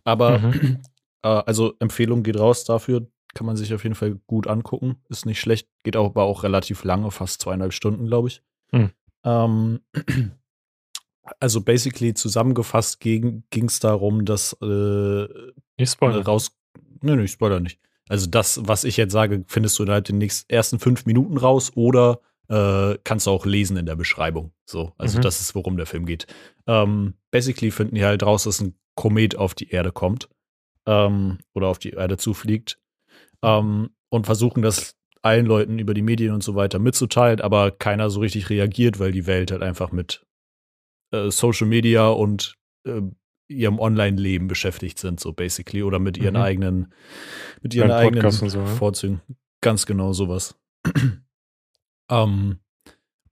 Aber Mhm. äh, also Empfehlung geht raus dafür, kann man sich auf jeden Fall gut angucken. Ist nicht schlecht, geht auch, aber auch relativ lange, fast zweieinhalb Stunden, glaube ich. Hm. Ähm, also basically zusammengefasst ging es darum, dass äh, Nicht spoilern. raus. Nö, nö, ich spoiler nicht. Also das, was ich jetzt sage, findest du innerhalb den nächsten ersten fünf Minuten raus oder äh, kannst du auch lesen in der Beschreibung. So, also Mhm. das ist, worum der Film geht. Ähm, basically finden die halt raus, dass ein Komet auf die Erde kommt ähm, oder auf die Erde zufliegt ähm, und versuchen das allen Leuten über die Medien und so weiter mitzuteilen, aber keiner so richtig reagiert, weil die Welt halt einfach mit äh, Social Media und äh, ihrem Online-Leben beschäftigt sind, so basically, oder mit ihren Mhm. eigenen, mit ihren Beim eigenen so, ja. Vorzügen. Ganz genau sowas. Ähm,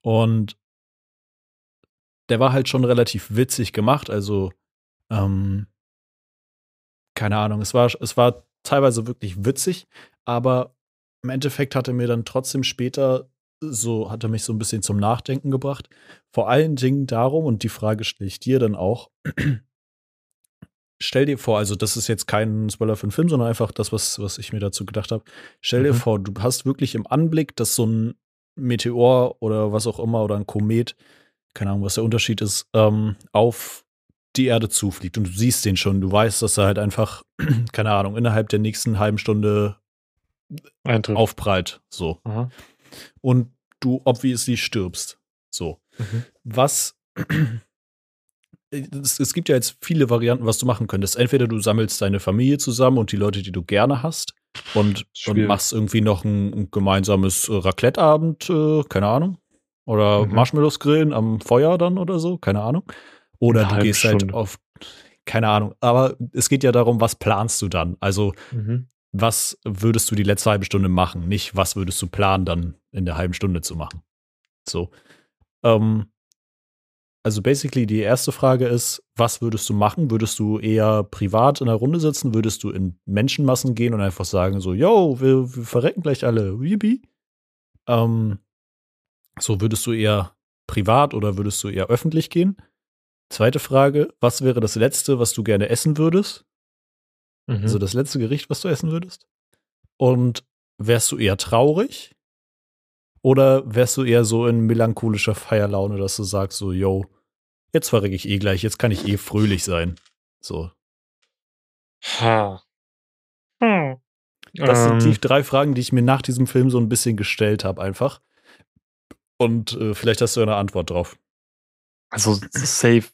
und der war halt schon relativ witzig gemacht, also ähm, keine Ahnung, es war, es war teilweise wirklich witzig, aber im Endeffekt hat er mir dann trotzdem später so, hat er mich so ein bisschen zum Nachdenken gebracht. Vor allen Dingen darum, und die Frage stelle ich dir dann auch, stell dir vor, also das ist jetzt kein Spoiler für den Film, sondern einfach das, was, was ich mir dazu gedacht habe. Stell dir Mhm. vor, du hast wirklich im Anblick, dass so ein Meteor oder was auch immer oder ein Komet, keine Ahnung, was der Unterschied ist, ähm, auf die Erde zufliegt und du siehst den schon, du weißt, dass er halt einfach, keine Ahnung, innerhalb der nächsten halben Stunde Eintritt. aufprallt, so. Aha. Und du obviously stirbst, so. Mhm. Was es, es gibt ja jetzt viele Varianten, was du machen könntest. Entweder du sammelst deine Familie zusammen und die Leute, die du gerne hast, und, und machst irgendwie noch ein, ein gemeinsames äh, Raclette-Abend, äh, keine Ahnung. Oder Mhm. Marshmallows grillen am Feuer dann oder so, keine Ahnung. Oder du gehst halt Stunde. auf, keine Ahnung. Aber es geht ja darum, was planst du dann? Also, Mhm. was würdest du die letzte halbe Stunde machen? Nicht, was würdest du planen, dann in der halben Stunde zu machen? So. Ähm, also basically die erste Frage ist, was würdest du machen? Würdest du eher privat in der Runde sitzen? Würdest du in Menschenmassen gehen und einfach sagen so, yo, wir, wir verrecken gleich alle, yippie? Ähm, so würdest du eher privat oder würdest du eher öffentlich gehen? Zweite Frage, was wäre das Letzte, was du gerne essen würdest? Mhm. Also das letzte Gericht, was du essen würdest? Und wärst du eher traurig? Oder wärst du eher so in melancholischer Feierlaune, dass du sagst so, yo, jetzt verrecke ich eh gleich, jetzt kann ich eh fröhlich sein. So. Ha. Hm. Das Ähm, sind die drei Fragen, die ich mir nach diesem Film so ein bisschen gestellt habe, einfach. Und äh, vielleicht hast du eine Antwort drauf. Also safe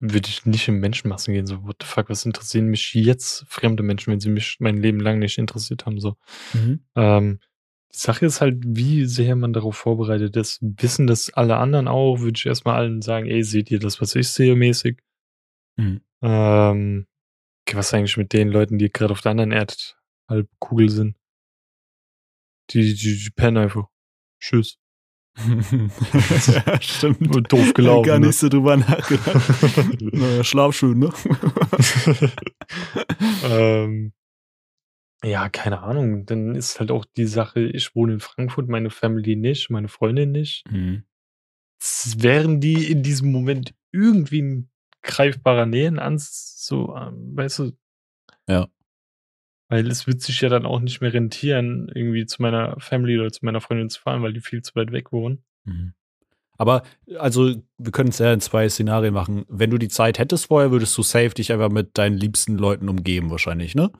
würde ich nicht in Menschenmassen gehen. So, what the fuck, was interessieren mich jetzt fremde Menschen, wenn sie mich mein Leben lang nicht interessiert haben? So. Ähm, die Sache ist halt, wie sehr man darauf vorbereitet ist. Wissen das alle anderen auch, würde ich erstmal allen sagen, ey, seht ihr das, was ich sehe, mäßig? Mhm. Ähm, was eigentlich mit den Leuten, die gerade auf der anderen Erdhalbkugel sind? Die, die, die pennen einfach. Tschüss. ja, stimmt. Nur doof gelaufen. Gar ne? nicht so drüber nachgedacht. naja, schlaf schön, ne? ähm, ja, keine Ahnung. Dann ist halt auch die Sache, ich wohne in Frankfurt, meine Family nicht, meine Freundin nicht. Mhm. S- Wären die in diesem Moment irgendwie in greifbarer Nähe an so, ähm, weißt du? Ja. Weil es wird sich ja dann auch nicht mehr rentieren, irgendwie zu meiner Family oder zu meiner Freundin zu fahren, weil die viel zu weit weg wohnen. Mhm. Aber, also, wir können es ja in zwei Szenarien machen. Wenn du die Zeit hättest vorher, würdest du safe dich einfach mit deinen liebsten Leuten umgeben, wahrscheinlich, ne?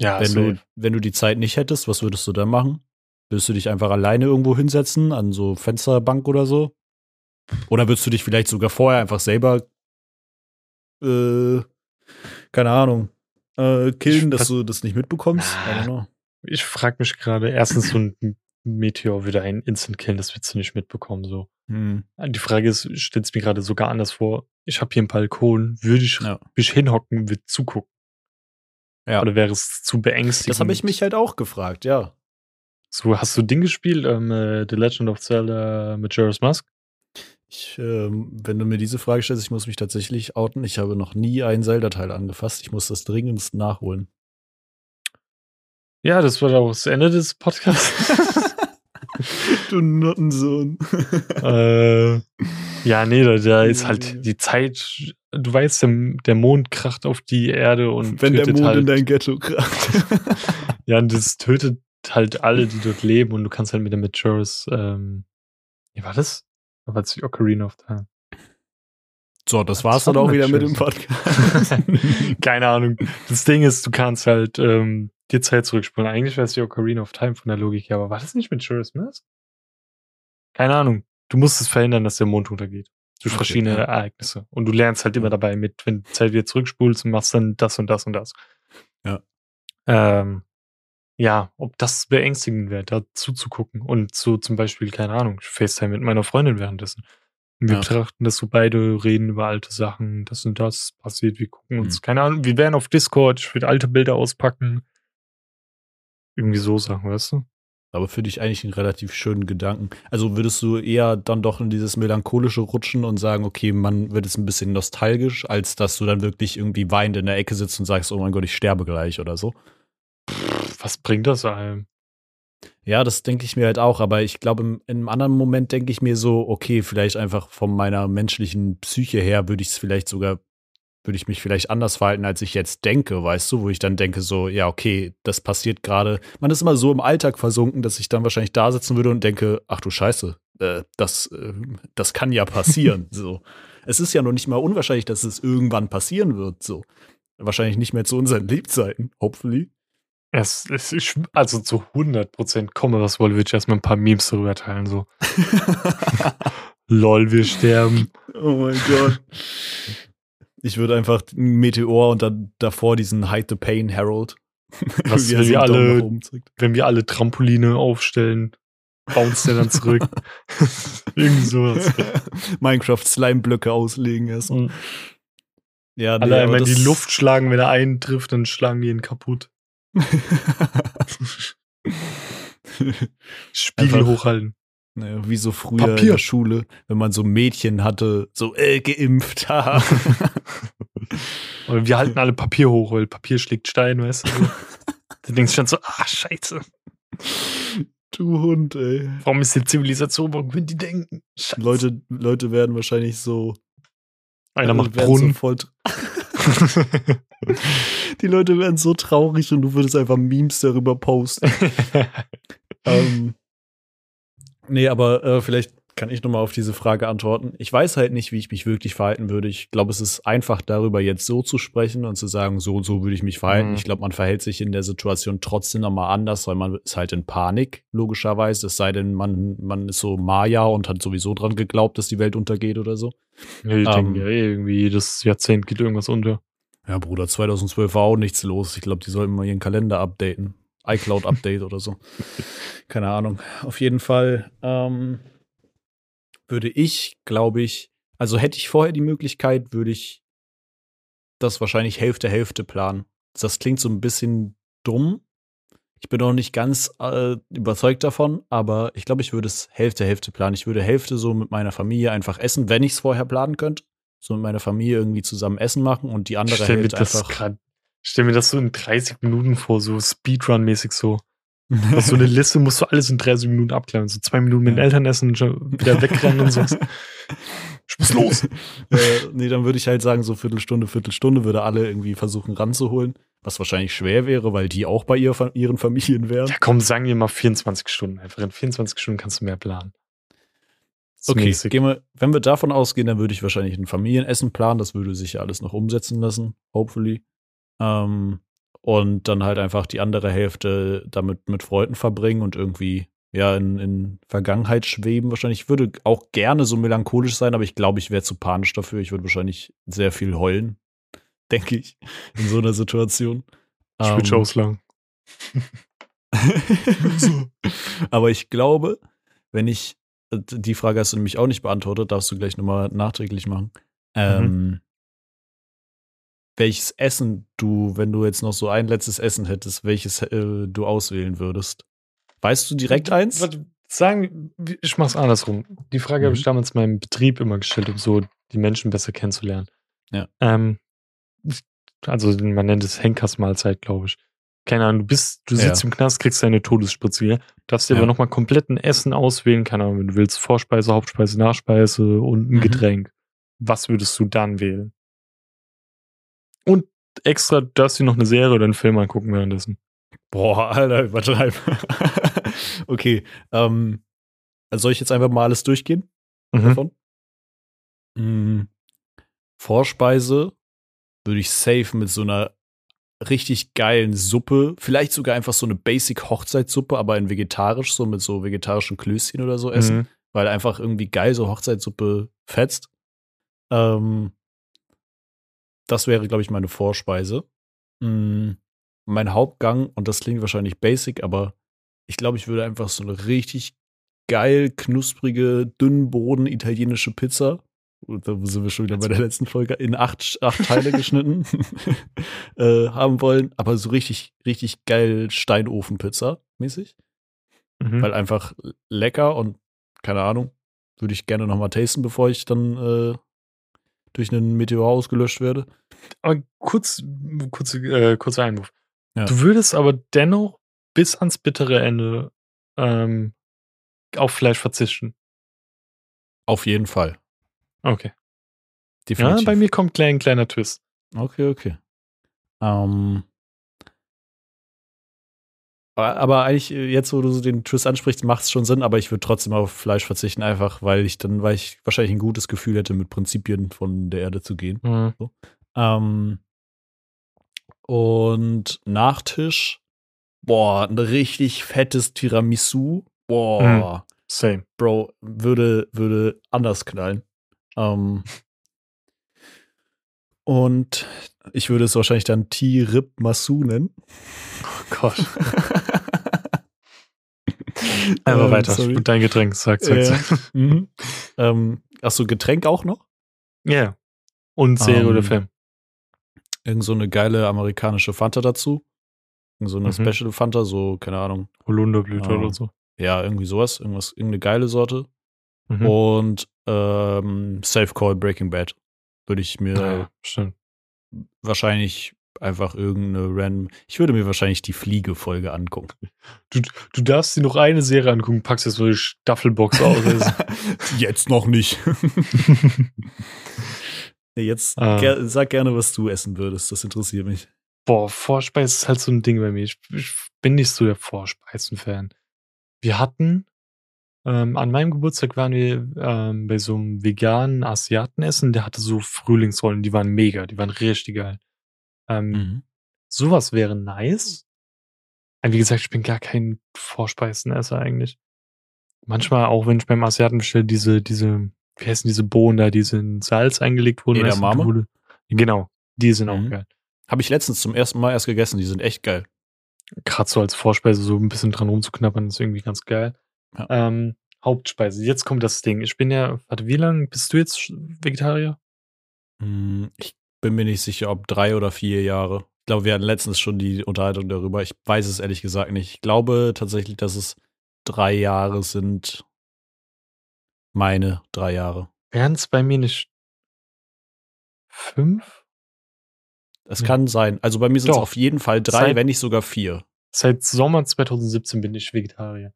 Ja, wenn, du, wenn du die Zeit nicht hättest, was würdest du dann machen? Würdest du dich einfach alleine irgendwo hinsetzen, an so Fensterbank oder so? Oder würdest du dich vielleicht sogar vorher einfach selber, äh, keine Ahnung, äh, killen, dass du das nicht mitbekommst? Ah. ich frage mich gerade, erstens so ein Meteor würde einen instant killen, das willst du nicht mitbekommen, so. Hm. Die Frage ist, ich stell's mir gerade sogar anders vor. Ich habe hier einen Balkon, würde ich Ja. mich hinhocken, würde zugucken? Ja. Oder wäre es zu beängstigend? Das habe ich mich halt auch gefragt, ja. So, hast du Ding gespielt, ähm, äh, The Legend of Zelda Majora's Mask? Ich, ähm, wenn du mir diese Frage stellst, ich muss mich tatsächlich outen. Ich habe noch nie einen Zelda-Teil angefasst. Ich muss das dringendst nachholen. Ja, das war doch das Ende des Podcasts. du Nottensohn. äh, ja, nee, da, da ist halt die Zeit, du weißt, der, der Mond kracht auf die Erde und Wenn der Mond halt, in dein Ghetto kracht. Ja, und das tötet halt alle, die dort leben und du kannst halt mit der Majora's, ähm, wie war das? War das die Ocarina of Time? so, das Das war's dann auch wieder mit dem Podcast. Keine Ahnung. Das Ding ist, du kannst halt ähm, die Zeit zurückspulen. Eigentlich wäre es die Ocarina of Time von der Logik her, aber war das nicht mit Majora's Mask? Keine Ahnung. Du musst es verhindern, dass der Mond untergeht. Durch Okay, verschiedene ja. Ereignisse. Und du lernst halt immer dabei mit, wenn du Zeit wieder zurückspulst und machst dann das und das und das. Ja. Ähm, ja, ob das beängstigend wäre, da zuzugucken. Und so zum Beispiel, keine Ahnung, FaceTime mit meiner Freundin währenddessen. Wir Ja. betrachten das so beide, reden über alte Sachen, das und das passiert, wir gucken uns, Mhm. keine Ahnung, wir wären auf Discord, ich würde alte Bilder auspacken. Irgendwie so Sachen, weißt du? Aber für dich eigentlich einen relativ schönen Gedanken. Also würdest du eher dann doch in dieses melancholische rutschen und sagen, okay, man wird jetzt ein bisschen nostalgisch, als dass du dann wirklich irgendwie weinend in der Ecke sitzt und sagst, oh mein Gott, ich sterbe gleich oder so. Was bringt das einem? Ja, das denke ich mir halt auch, aber ich glaube, im, in einem anderen Moment denke ich mir so, okay, vielleicht einfach von meiner menschlichen Psyche her würde ich es vielleicht sogar, würde ich mich vielleicht anders verhalten, als ich jetzt denke, weißt du, wo ich dann denke, so, ja, okay, das passiert gerade. Man ist immer so im Alltag versunken, dass ich dann wahrscheinlich da sitzen würde und denke, ach du Scheiße, äh, das, äh, das kann ja passieren. so. Es ist ja noch nicht mal unwahrscheinlich, dass es irgendwann passieren wird. So. Wahrscheinlich nicht mehr zu unseren Lebzeiten, hopefully. Es, es, ich, also zu 100% komme, was wolle, würde ich erstmal ein paar Memes darüber teilen, so. Lol, wir sterben. Oh mein Gott. Ich würde einfach Meteor und dann davor diesen Hide the Pain Herald. Was, wenn wir alle-. Wenn wir alle Trampoline aufstellen, bounce der dann zurück. Irgendwie sowas. Minecraft Slime-Blöcke auslegen erst. Und Ja, nee, alle einmal in die Luft schlagen, wenn er einen trifft, dann schlagen die ihn kaputt. Spiegel Einfach- hochhalten. Naja, wie so früher in Papier. der Schule, wenn man so Mädchen hatte, so äh, geimpft. haha. Und wir halten alle Papier hoch, weil Papier schlägt Stein, weißt du? Du denkst schon so, ah, scheiße. du Hund, ey. Warum ist die Zivilisation, warum können die denken? Scheiße. Leute, Leute werden wahrscheinlich so. Einer macht werden Brunnen. So voll Die Leute werden so traurig und du würdest einfach Memes darüber posten. ähm, nee, aber äh, vielleicht kann ich nochmal auf diese Frage antworten. Ich weiß halt nicht, wie ich mich wirklich verhalten würde. Ich glaube, es ist einfach darüber jetzt so zu sprechen und zu sagen, so und so würde ich mich verhalten. Mhm. Ich glaube, man verhält sich in der Situation trotzdem nochmal anders, weil man ist halt in Panik, logischerweise. Es sei denn, man, man ist so Maya und hat sowieso dran geglaubt, dass die Welt untergeht oder so. ja, ich Ähm. denke, irgendwie jedes Jahrzehnt geht irgendwas unter. Ja, Bruder, 2012 war auch nichts los. Ich glaube, die sollten mal ihren Kalender updaten. iCloud-Update oder so. Keine Ahnung. Auf jeden Fall ähm, würde ich, glaube ich, also hätte ich vorher die Möglichkeit, würde ich das wahrscheinlich Hälfte, Hälfte planen. Das klingt so ein bisschen dumm. Ich bin noch nicht ganz äh, überzeugt davon, aber ich glaube, ich würde es Hälfte, Hälfte planen. Ich würde Hälfte so mit meiner Familie einfach essen, wenn ich es vorher planen könnte. So mit meiner Familie irgendwie zusammen Essen machen und die andere stell mir Hälfte das einfach. Stell mir das so in 30 Minuten vor, so Speedrun-mäßig so. Hast so eine Liste, musst du alles in 30 Minuten abklären. So zwei Minuten mit den. Eltern essen, schon wieder wegrennen und so. Ich muss los. äh, nee, dann würde ich halt sagen, so Viertelstunde, Viertelstunde würde alle irgendwie versuchen ranzuholen. Was wahrscheinlich schwer wäre, weil die auch bei ihr, ihren Familien wären. Ja, komm, sagen wir mal 24 Stunden einfach. In 24 Stunden kannst du mehr planen. Okay, mäßig. gehen wir, wenn wir davon ausgehen, dann würde ich wahrscheinlich ein Familienessen planen. Das würde sich ja alles noch umsetzen lassen, hopefully. Ähm, und dann halt einfach die andere Hälfte damit mit Freunden verbringen und irgendwie ja in, in Vergangenheit schweben. Wahrscheinlich Ich würde auch gerne so melancholisch sein, aber ich glaube, ich wäre zu panisch dafür. Ich würde wahrscheinlich sehr viel heulen, denke ich, in so einer Situation. Switch Ähm, auslang. Aber ich glaube, wenn ich, äh, die Frage hast du nämlich auch nicht beantwortet, darfst du gleich nochmal nachträglich machen. Ähm, welches Essen du, wenn du jetzt noch so ein letztes Essen hättest, welches äh, du auswählen würdest? Weißt du direkt eins? Warte, sagen, ich mach's andersrum. Die Frage habe ich Mhm. damals meinem Betrieb immer gestellt, um so die Menschen besser kennenzulernen. Ja. Ähm, also man nennt es Henkersmahlzeit, glaube ich. Keine Ahnung, du bist, du Ja. sitzt im Knast, kriegst deine Todesspritze, ja? darfst dir Ja. aber nochmal komplett ein Essen auswählen, keine Ahnung, wenn du willst, Vorspeise, Hauptspeise, Nachspeise und ein Mhm. Getränk. Was würdest du dann wählen? Und extra darfst du noch eine Serie oder einen Film angucken währenddessen. Boah, Alter, übertreib. okay, ähm, also soll ich jetzt einfach mal alles durchgehen? Mhm. davon. Mm, Vorspeise würde ich safe mit so einer richtig geilen Suppe, vielleicht sogar einfach so eine Basic Hochzeitssuppe, aber in vegetarisch, so mit so vegetarischen Klößchen oder so essen, Mhm. weil einfach irgendwie geil so Hochzeitssuppe fetzt. Ähm, das wäre, glaube ich, meine Vorspeise. Mm, mein Hauptgang, und das klingt wahrscheinlich basic, aber ich glaube, ich würde einfach so eine richtig geil, knusprige, dünnboden italienische Pizza. Da sind wir schon wieder bei der letzten Folge in acht, acht Teile geschnitten äh, haben wollen, aber so richtig, richtig geil Steinofenpizza mäßig, Mhm. weil einfach lecker und keine Ahnung, würde ich gerne noch mal tasten, bevor ich dann äh, durch einen Meteor ausgelöscht werde. Aber kurz, kurz, äh, kurzer Einwurf. Ja. Du würdest aber dennoch bis ans bittere Ende ähm, auf Fleisch verzichten. Auf jeden Fall, Okay. definitiv. Ja, bei mir kommt gleich ein kleiner Twist. Okay, okay. Ähm, aber- eigentlich, äh, jetzt, wo du so den Twist ansprichst, macht es schon Sinn, aber ich würde trotzdem auf Fleisch verzichten, einfach weil ich dann, weil ich wahrscheinlich ein gutes Gefühl hätte, mit Prinzipien von der Erde zu gehen. Mhm. Ähm, und Nachtisch, boah, ein richtig fettes Tiramisu. Boah, Same. Bro, würde, würde anders knallen. Ähm, und ich würde es wahrscheinlich dann Tirip Masu nennen. Oh Gott. Einfach Ähm, weiter. sorry. Und dein Getränk, sag, sag, Ja. sag. Mhm. ähm, achso, Getränk auch noch? Ja. Und Serie Ähm, oder Film. Irgend so eine geile amerikanische Fanta dazu. Irgend so eine Mhm. Special Fanta, so, keine Ahnung. Holunderblüte ah. oder so. Ja, irgendwie sowas. Irgendwas, irgendeine geile Sorte. Mhm. Und ähm, Safe Call Breaking Bad. Würde ich mir ja, stimmt. wahrscheinlich einfach irgendeine random. Ich würde mir wahrscheinlich die Fliege-Folge angucken. Du, du darfst dir noch eine Serie angucken, packst jetzt so die Staffelbox aus. Jetzt noch nicht. Jetzt Ah. ger sag gerne, was du essen würdest. Das interessiert mich. Boah, Vorspeise ist halt so ein Ding bei mir. Ich, ich bin nicht so der Vorspeisen-Fan. Wir hatten, ähm, an meinem Geburtstag waren wir ähm, bei so einem veganen Asiatenessen, der hatte so Frühlingsrollen, die waren mega, die waren richtig geil. Ähm, Mhm. Sowas wäre nice. Aber wie gesagt, ich bin gar kein Vorspeisenesser eigentlich. Manchmal, auch wenn ich beim Asiaten bestelle, diese, diese, wie heißen diese Bohnen da, die so in Salz eingelegt wurden. Edamame? Genau, die sind auch Mhm. geil. Habe ich letztens zum ersten Mal erst gegessen. Die sind echt geil. gerade so als Vorspeise so ein bisschen dran rumzuknappern, ist irgendwie ganz geil. Ja. Ähm, Hauptspeise, jetzt kommt das Ding. Ich bin ja, warte, wie lange bist du jetzt Vegetarier? Hm, Ich bin mir nicht sicher, ob drei oder vier Jahre. Ich glaube, wir hatten letztens schon die Unterhaltung darüber. Ich weiß es ehrlich gesagt nicht. Ich glaube tatsächlich, dass es drei Jahre sind. Meine drei Jahre. Wären es bei mir nicht fünf? Es Ja. kann sein. Also bei mir sind es auf jeden Fall drei, Seit- wenn nicht sogar vier. Seit Sommer 2017 bin ich Vegetarier.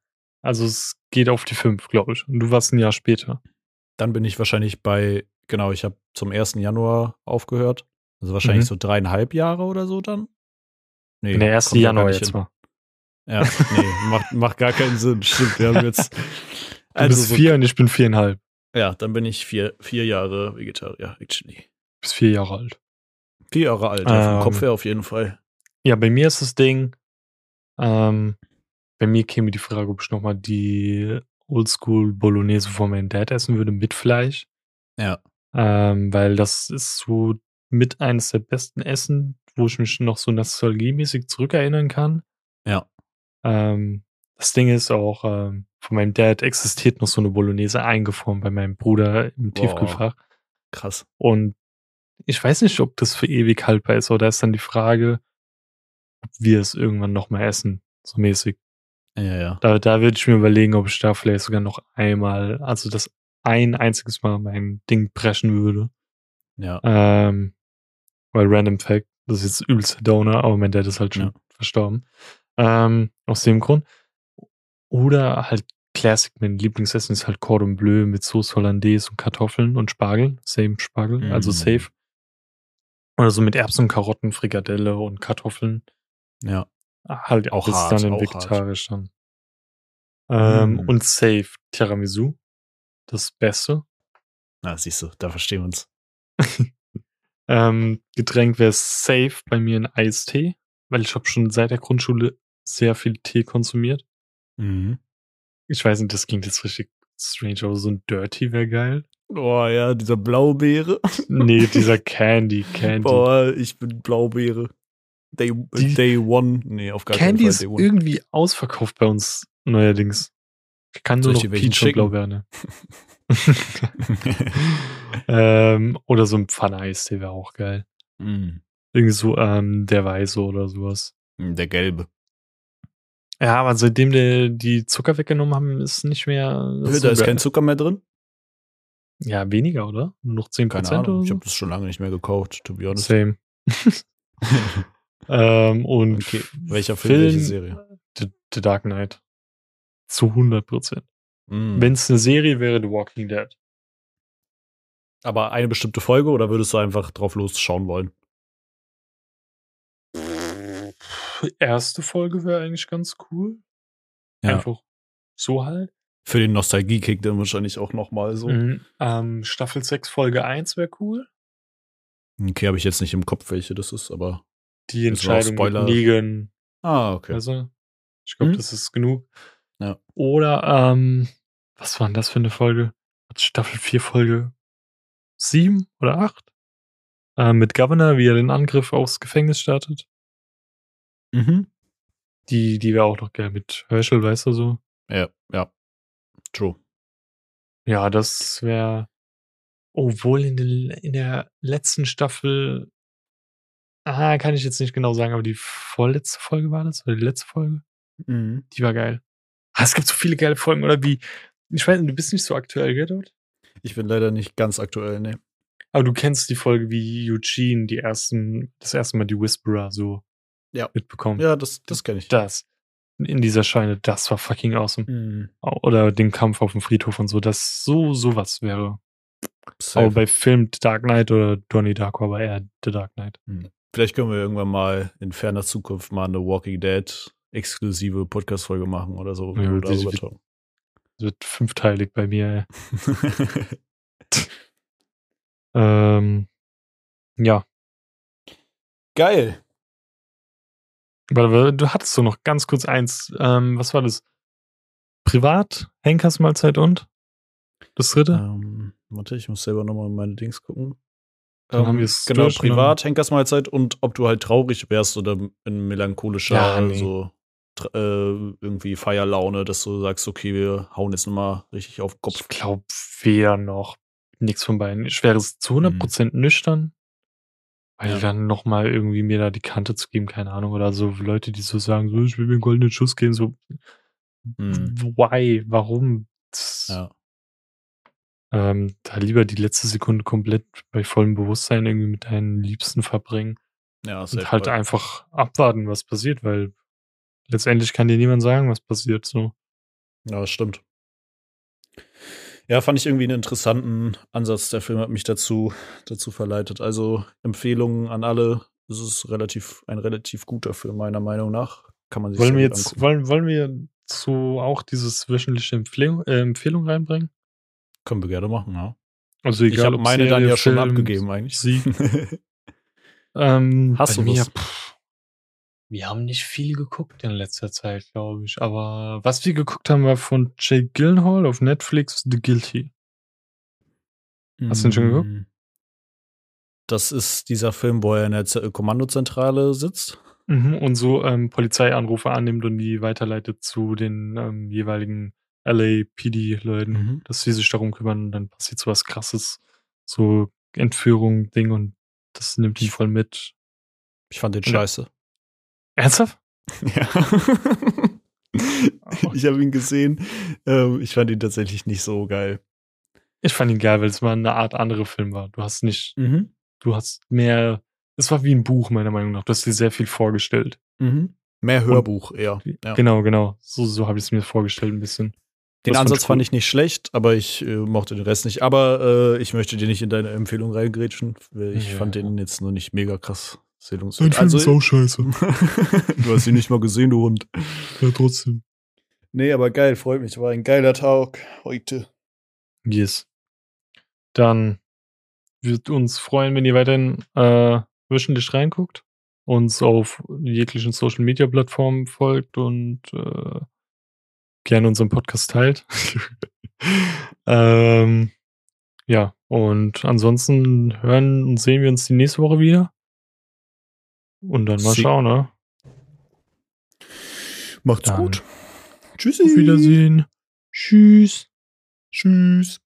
Also es geht auf die fünf, glaube ich. Und du warst ein Jahr später. Dann bin ich wahrscheinlich bei, genau, ich habe zum 1. Januar aufgehört. Also wahrscheinlich Mhm. so dreieinhalb Jahre oder so dann. Nee, der 1. kommt ja gar Januar jetzt hin. war. Ja, nee, macht, macht gar keinen Sinn. Stimmt, wir haben jetzt. Du Also bist so- vier und ich bin viereinhalb. Ja, dann bin ich vier, vier Jahre Vegetarier, actually. Du bist vier Jahre alt. Vier Jahre alt, ja, vom Ähm. Kopf her auf jeden Fall. Ja, bei mir ist das Ding, ähm, bei mir käme die Frage, ob ich nochmal die Oldschool Bolognese von meinem Dad essen würde mit Fleisch. Ja. Ähm, weil das ist so mit eines der besten Essen, wo ich mich noch so nostalgiemäßig zurückerinnern kann. Ja. Ähm, das Ding ist auch, ähm, von meinem Dad existiert noch so eine Bolognese eingefroren bei meinem Bruder im Boah. Tiefkühlfach. Krass. Und ich weiß nicht, ob das für ewig haltbar ist, oder ist dann die Frage, ob wir es irgendwann nochmal essen, so mäßig. Ja, ja. Da, da würde ich mir überlegen, ob ich da vielleicht sogar noch einmal, also das ein einziges Mal mein Ding brechen würde. Ja. Ähm, weil Random Fact, das ist jetzt übelst der Downer, aber mein Dad ist halt schon Ja. verstorben. Ähm, aus dem Grund. Oder halt Classic, mein Lieblingsessen ist halt Cordon Bleu mit Sauce Hollandaise und Kartoffeln und Spargel. Same Spargel, also Mm. safe. Oder so mit Erbsen, Karotten, Frikadelle und Kartoffeln. Ja. Halt Auch das ist hart, dann in vegetarisch dann. Ähm, Mm. Und safe Tiramisu. Das Beste. Na, siehst du, da verstehen wir uns. Ähm, Getränk wäre safe bei mir ein Eistee, weil ich habe schon seit der Grundschule sehr viel Tee konsumiert. Mhm. Ich weiß nicht, das klingt jetzt richtig strange, aber so ein Dirty wäre geil. Oh ja, dieser Blaubeere. Nee, dieser Candy, Candy. Boah, ich bin Blaubeere. Day, Die- Day One. Nee, auf gar Candy keinen ist Fall Day One. irgendwie ausverkauft bei uns neuerdings. Ich kann nur ich noch Peach und? Blaubeere. ähm, oder so ein Pfanne-Eistee wäre auch geil. Mm, Irgendwie so ähm, der Weiße oder sowas. Der gelbe. Ja, aber seitdem die, die Zucker weggenommen haben, ist nicht mehr. da so ist geil. kein Zucker mehr drin? Ja, weniger, oder? Nur noch 10% Keine oder Ahnung. Ich so? habe das schon lange nicht mehr gekauft, to be honest. Same. ähm, und Okay, welcher Film, welche Serie? The, The Dark Knight. Zu 100%. Mm. Wenn es eine Serie wäre, The Walking Dead. Aber eine bestimmte Folge oder würdest du einfach drauf losschauen wollen? Erste Folge wäre eigentlich ganz cool. Ja. Einfach so halt. Für den Nostalgie-Kick dann wahrscheinlich auch nochmal so. Mhm. Ähm, Staffel 6, Folge 1 wäre cool. Okay, habe ich jetzt nicht im Kopf, welche das ist, aber. Die Entscheidung mit Negan Ah, okay. Also, ich glaube, Mhm. das ist genug. Ja. Oder, ähm, was war denn das für eine Folge? Staffel 4, Folge 7 oder 8? Ähm, mit Governor, wie er den Angriff aufs Gefängnis startet. Mhm. Die, die wäre auch noch geil mit Herschel, weißt du so. Ja, ja. True. Ja, das wäre. Obwohl in, den, in der letzten Staffel. Ah, kann ich jetzt nicht genau sagen, aber die vorletzte Folge war das? Oder die letzte Folge? Mhm. Die war geil. Ah, es gibt so viele geile Folgen, oder wie? Ich weiß nicht, du bist nicht so aktuell, gell, dort? Ich bin leider nicht ganz aktuell, ne. Aber du kennst die Folge, wie Eugene die ersten, das erste Mal die Whisperer so Ja. mitbekommt. Ja, das, das kenne ich. Das. In dieser Scheine, das war fucking awesome. Mhm. Oder den Kampf auf dem Friedhof und so, das so, sowas wäre. Safe. Aber bei Film The Dark Knight oder Donnie Darko, aber eher The Dark Knight. Vielleicht können wir irgendwann mal in ferner Zukunft mal eine Walking Dead exklusive Podcast-Folge machen oder so. Ja, wir die- darüber die- talken. Das wird fünfteilig bei mir. Ähm, ja. Geil. Warte, du hattest doch noch ganz kurz eins. Ähm, was war das? Privat, Henkersmahlzeit und? Das dritte? Ähm, warte, ich muss selber nochmal meine Dings gucken. Dann Ähm, haben wir es genau, durch, ne? privat, Henkersmahlzeit und ob du halt traurig wärst oder in melancholischer, Ja, nee. so äh, irgendwie Feierlaune, dass du sagst, okay, wir hauen jetzt mal richtig auf den Kopf. Ich glaube, weder noch. Nichts von beiden. Ich wäre zu 100% nüchtern. Weil Ja. dann noch mal irgendwie mir da die Kante zu geben, keine Ahnung, oder so Leute, die so sagen, so, ich will mir einen goldenen Schuss geben, so, Hm. why, warum? Das, Ja. Ähm, da lieber die letzte Sekunde komplett bei vollem Bewusstsein irgendwie mit deinen Liebsten verbringen Ja, und halt voll. einfach abwarten, was passiert, weil letztendlich kann dir niemand sagen, was passiert, so. Ja, das stimmt. Ja, fand ich irgendwie einen interessanten Ansatz. Der Film hat mich dazu, dazu verleitet. Also Empfehlungen an alle. Es ist relativ, ein relativ guter Film, meiner Meinung nach. Kann man sich Wollen wir jetzt, angucken. wollen, wollen wir so auch dieses wöchentliche Empfehlung, äh, Empfehlung reinbringen? Können wir gerne machen, ja. Also Ich egal, habe ob meine Serie, dann ja schon Film, abgegeben, eigentlich. Sieg. Ähm, Hast du mir, was? pff, wir haben nicht viel geguckt in letzter Zeit, glaube ich. Aber was wir geguckt haben, war von Jake Gyllenhaal auf Netflix The Guilty. Hast du den schon geguckt? Mm. Das ist dieser Film, wo er in der Z Kommandozentrale sitzt. Mhm, und so ähm, Polizeianrufe annimmt und die weiterleitet zu den ähm, jeweiligen LAPD-Leuten, Mhm. dass sie sich darum kümmern und dann passiert so was krasses, so Entführung, Ding und das nimmt ihn voll mit. Ich fand den Ja. scheiße. Ernsthaft? Ja. ich habe ihn gesehen. Ähm, ich fand ihn tatsächlich nicht so geil. Ich fand ihn geil, weil es mal eine Art andere Film war. Du hast nicht, Mhm. du hast mehr, es war wie ein Buch, meiner Meinung nach. Du hast dir sehr viel vorgestellt. Mhm. Mehr Hörbuch eher. Ja. Genau, genau. So, so habe ich es mir vorgestellt ein bisschen. Den Ansatz fand ich nicht schlecht, aber ich äh, mochte den Rest nicht. Aber äh, ich möchte dir nicht in deine Empfehlung reingrätschen. Ich Ja. fand den jetzt nur nicht mega krass. Dein Sehungswert. Film Also, ist auch scheiße. du hast ihn nicht mal gesehen, du Hund. Ja, trotzdem. Nee, aber geil, freut mich. War ein geiler Tag heute. Yes. Dann wird uns freuen, wenn ihr weiterhin äh, wöchentlich reinguckt, uns auf jeglichen Social Media Plattformen folgt und äh, gerne unseren Podcast teilt. ähm, ja, und ansonsten hören und sehen wir uns die nächste Woche wieder. Und dann mal Sie- schauen, ne? Macht's Dann gut. Tschüssi. Auf Wiedersehen. Tschüss. Tschüss.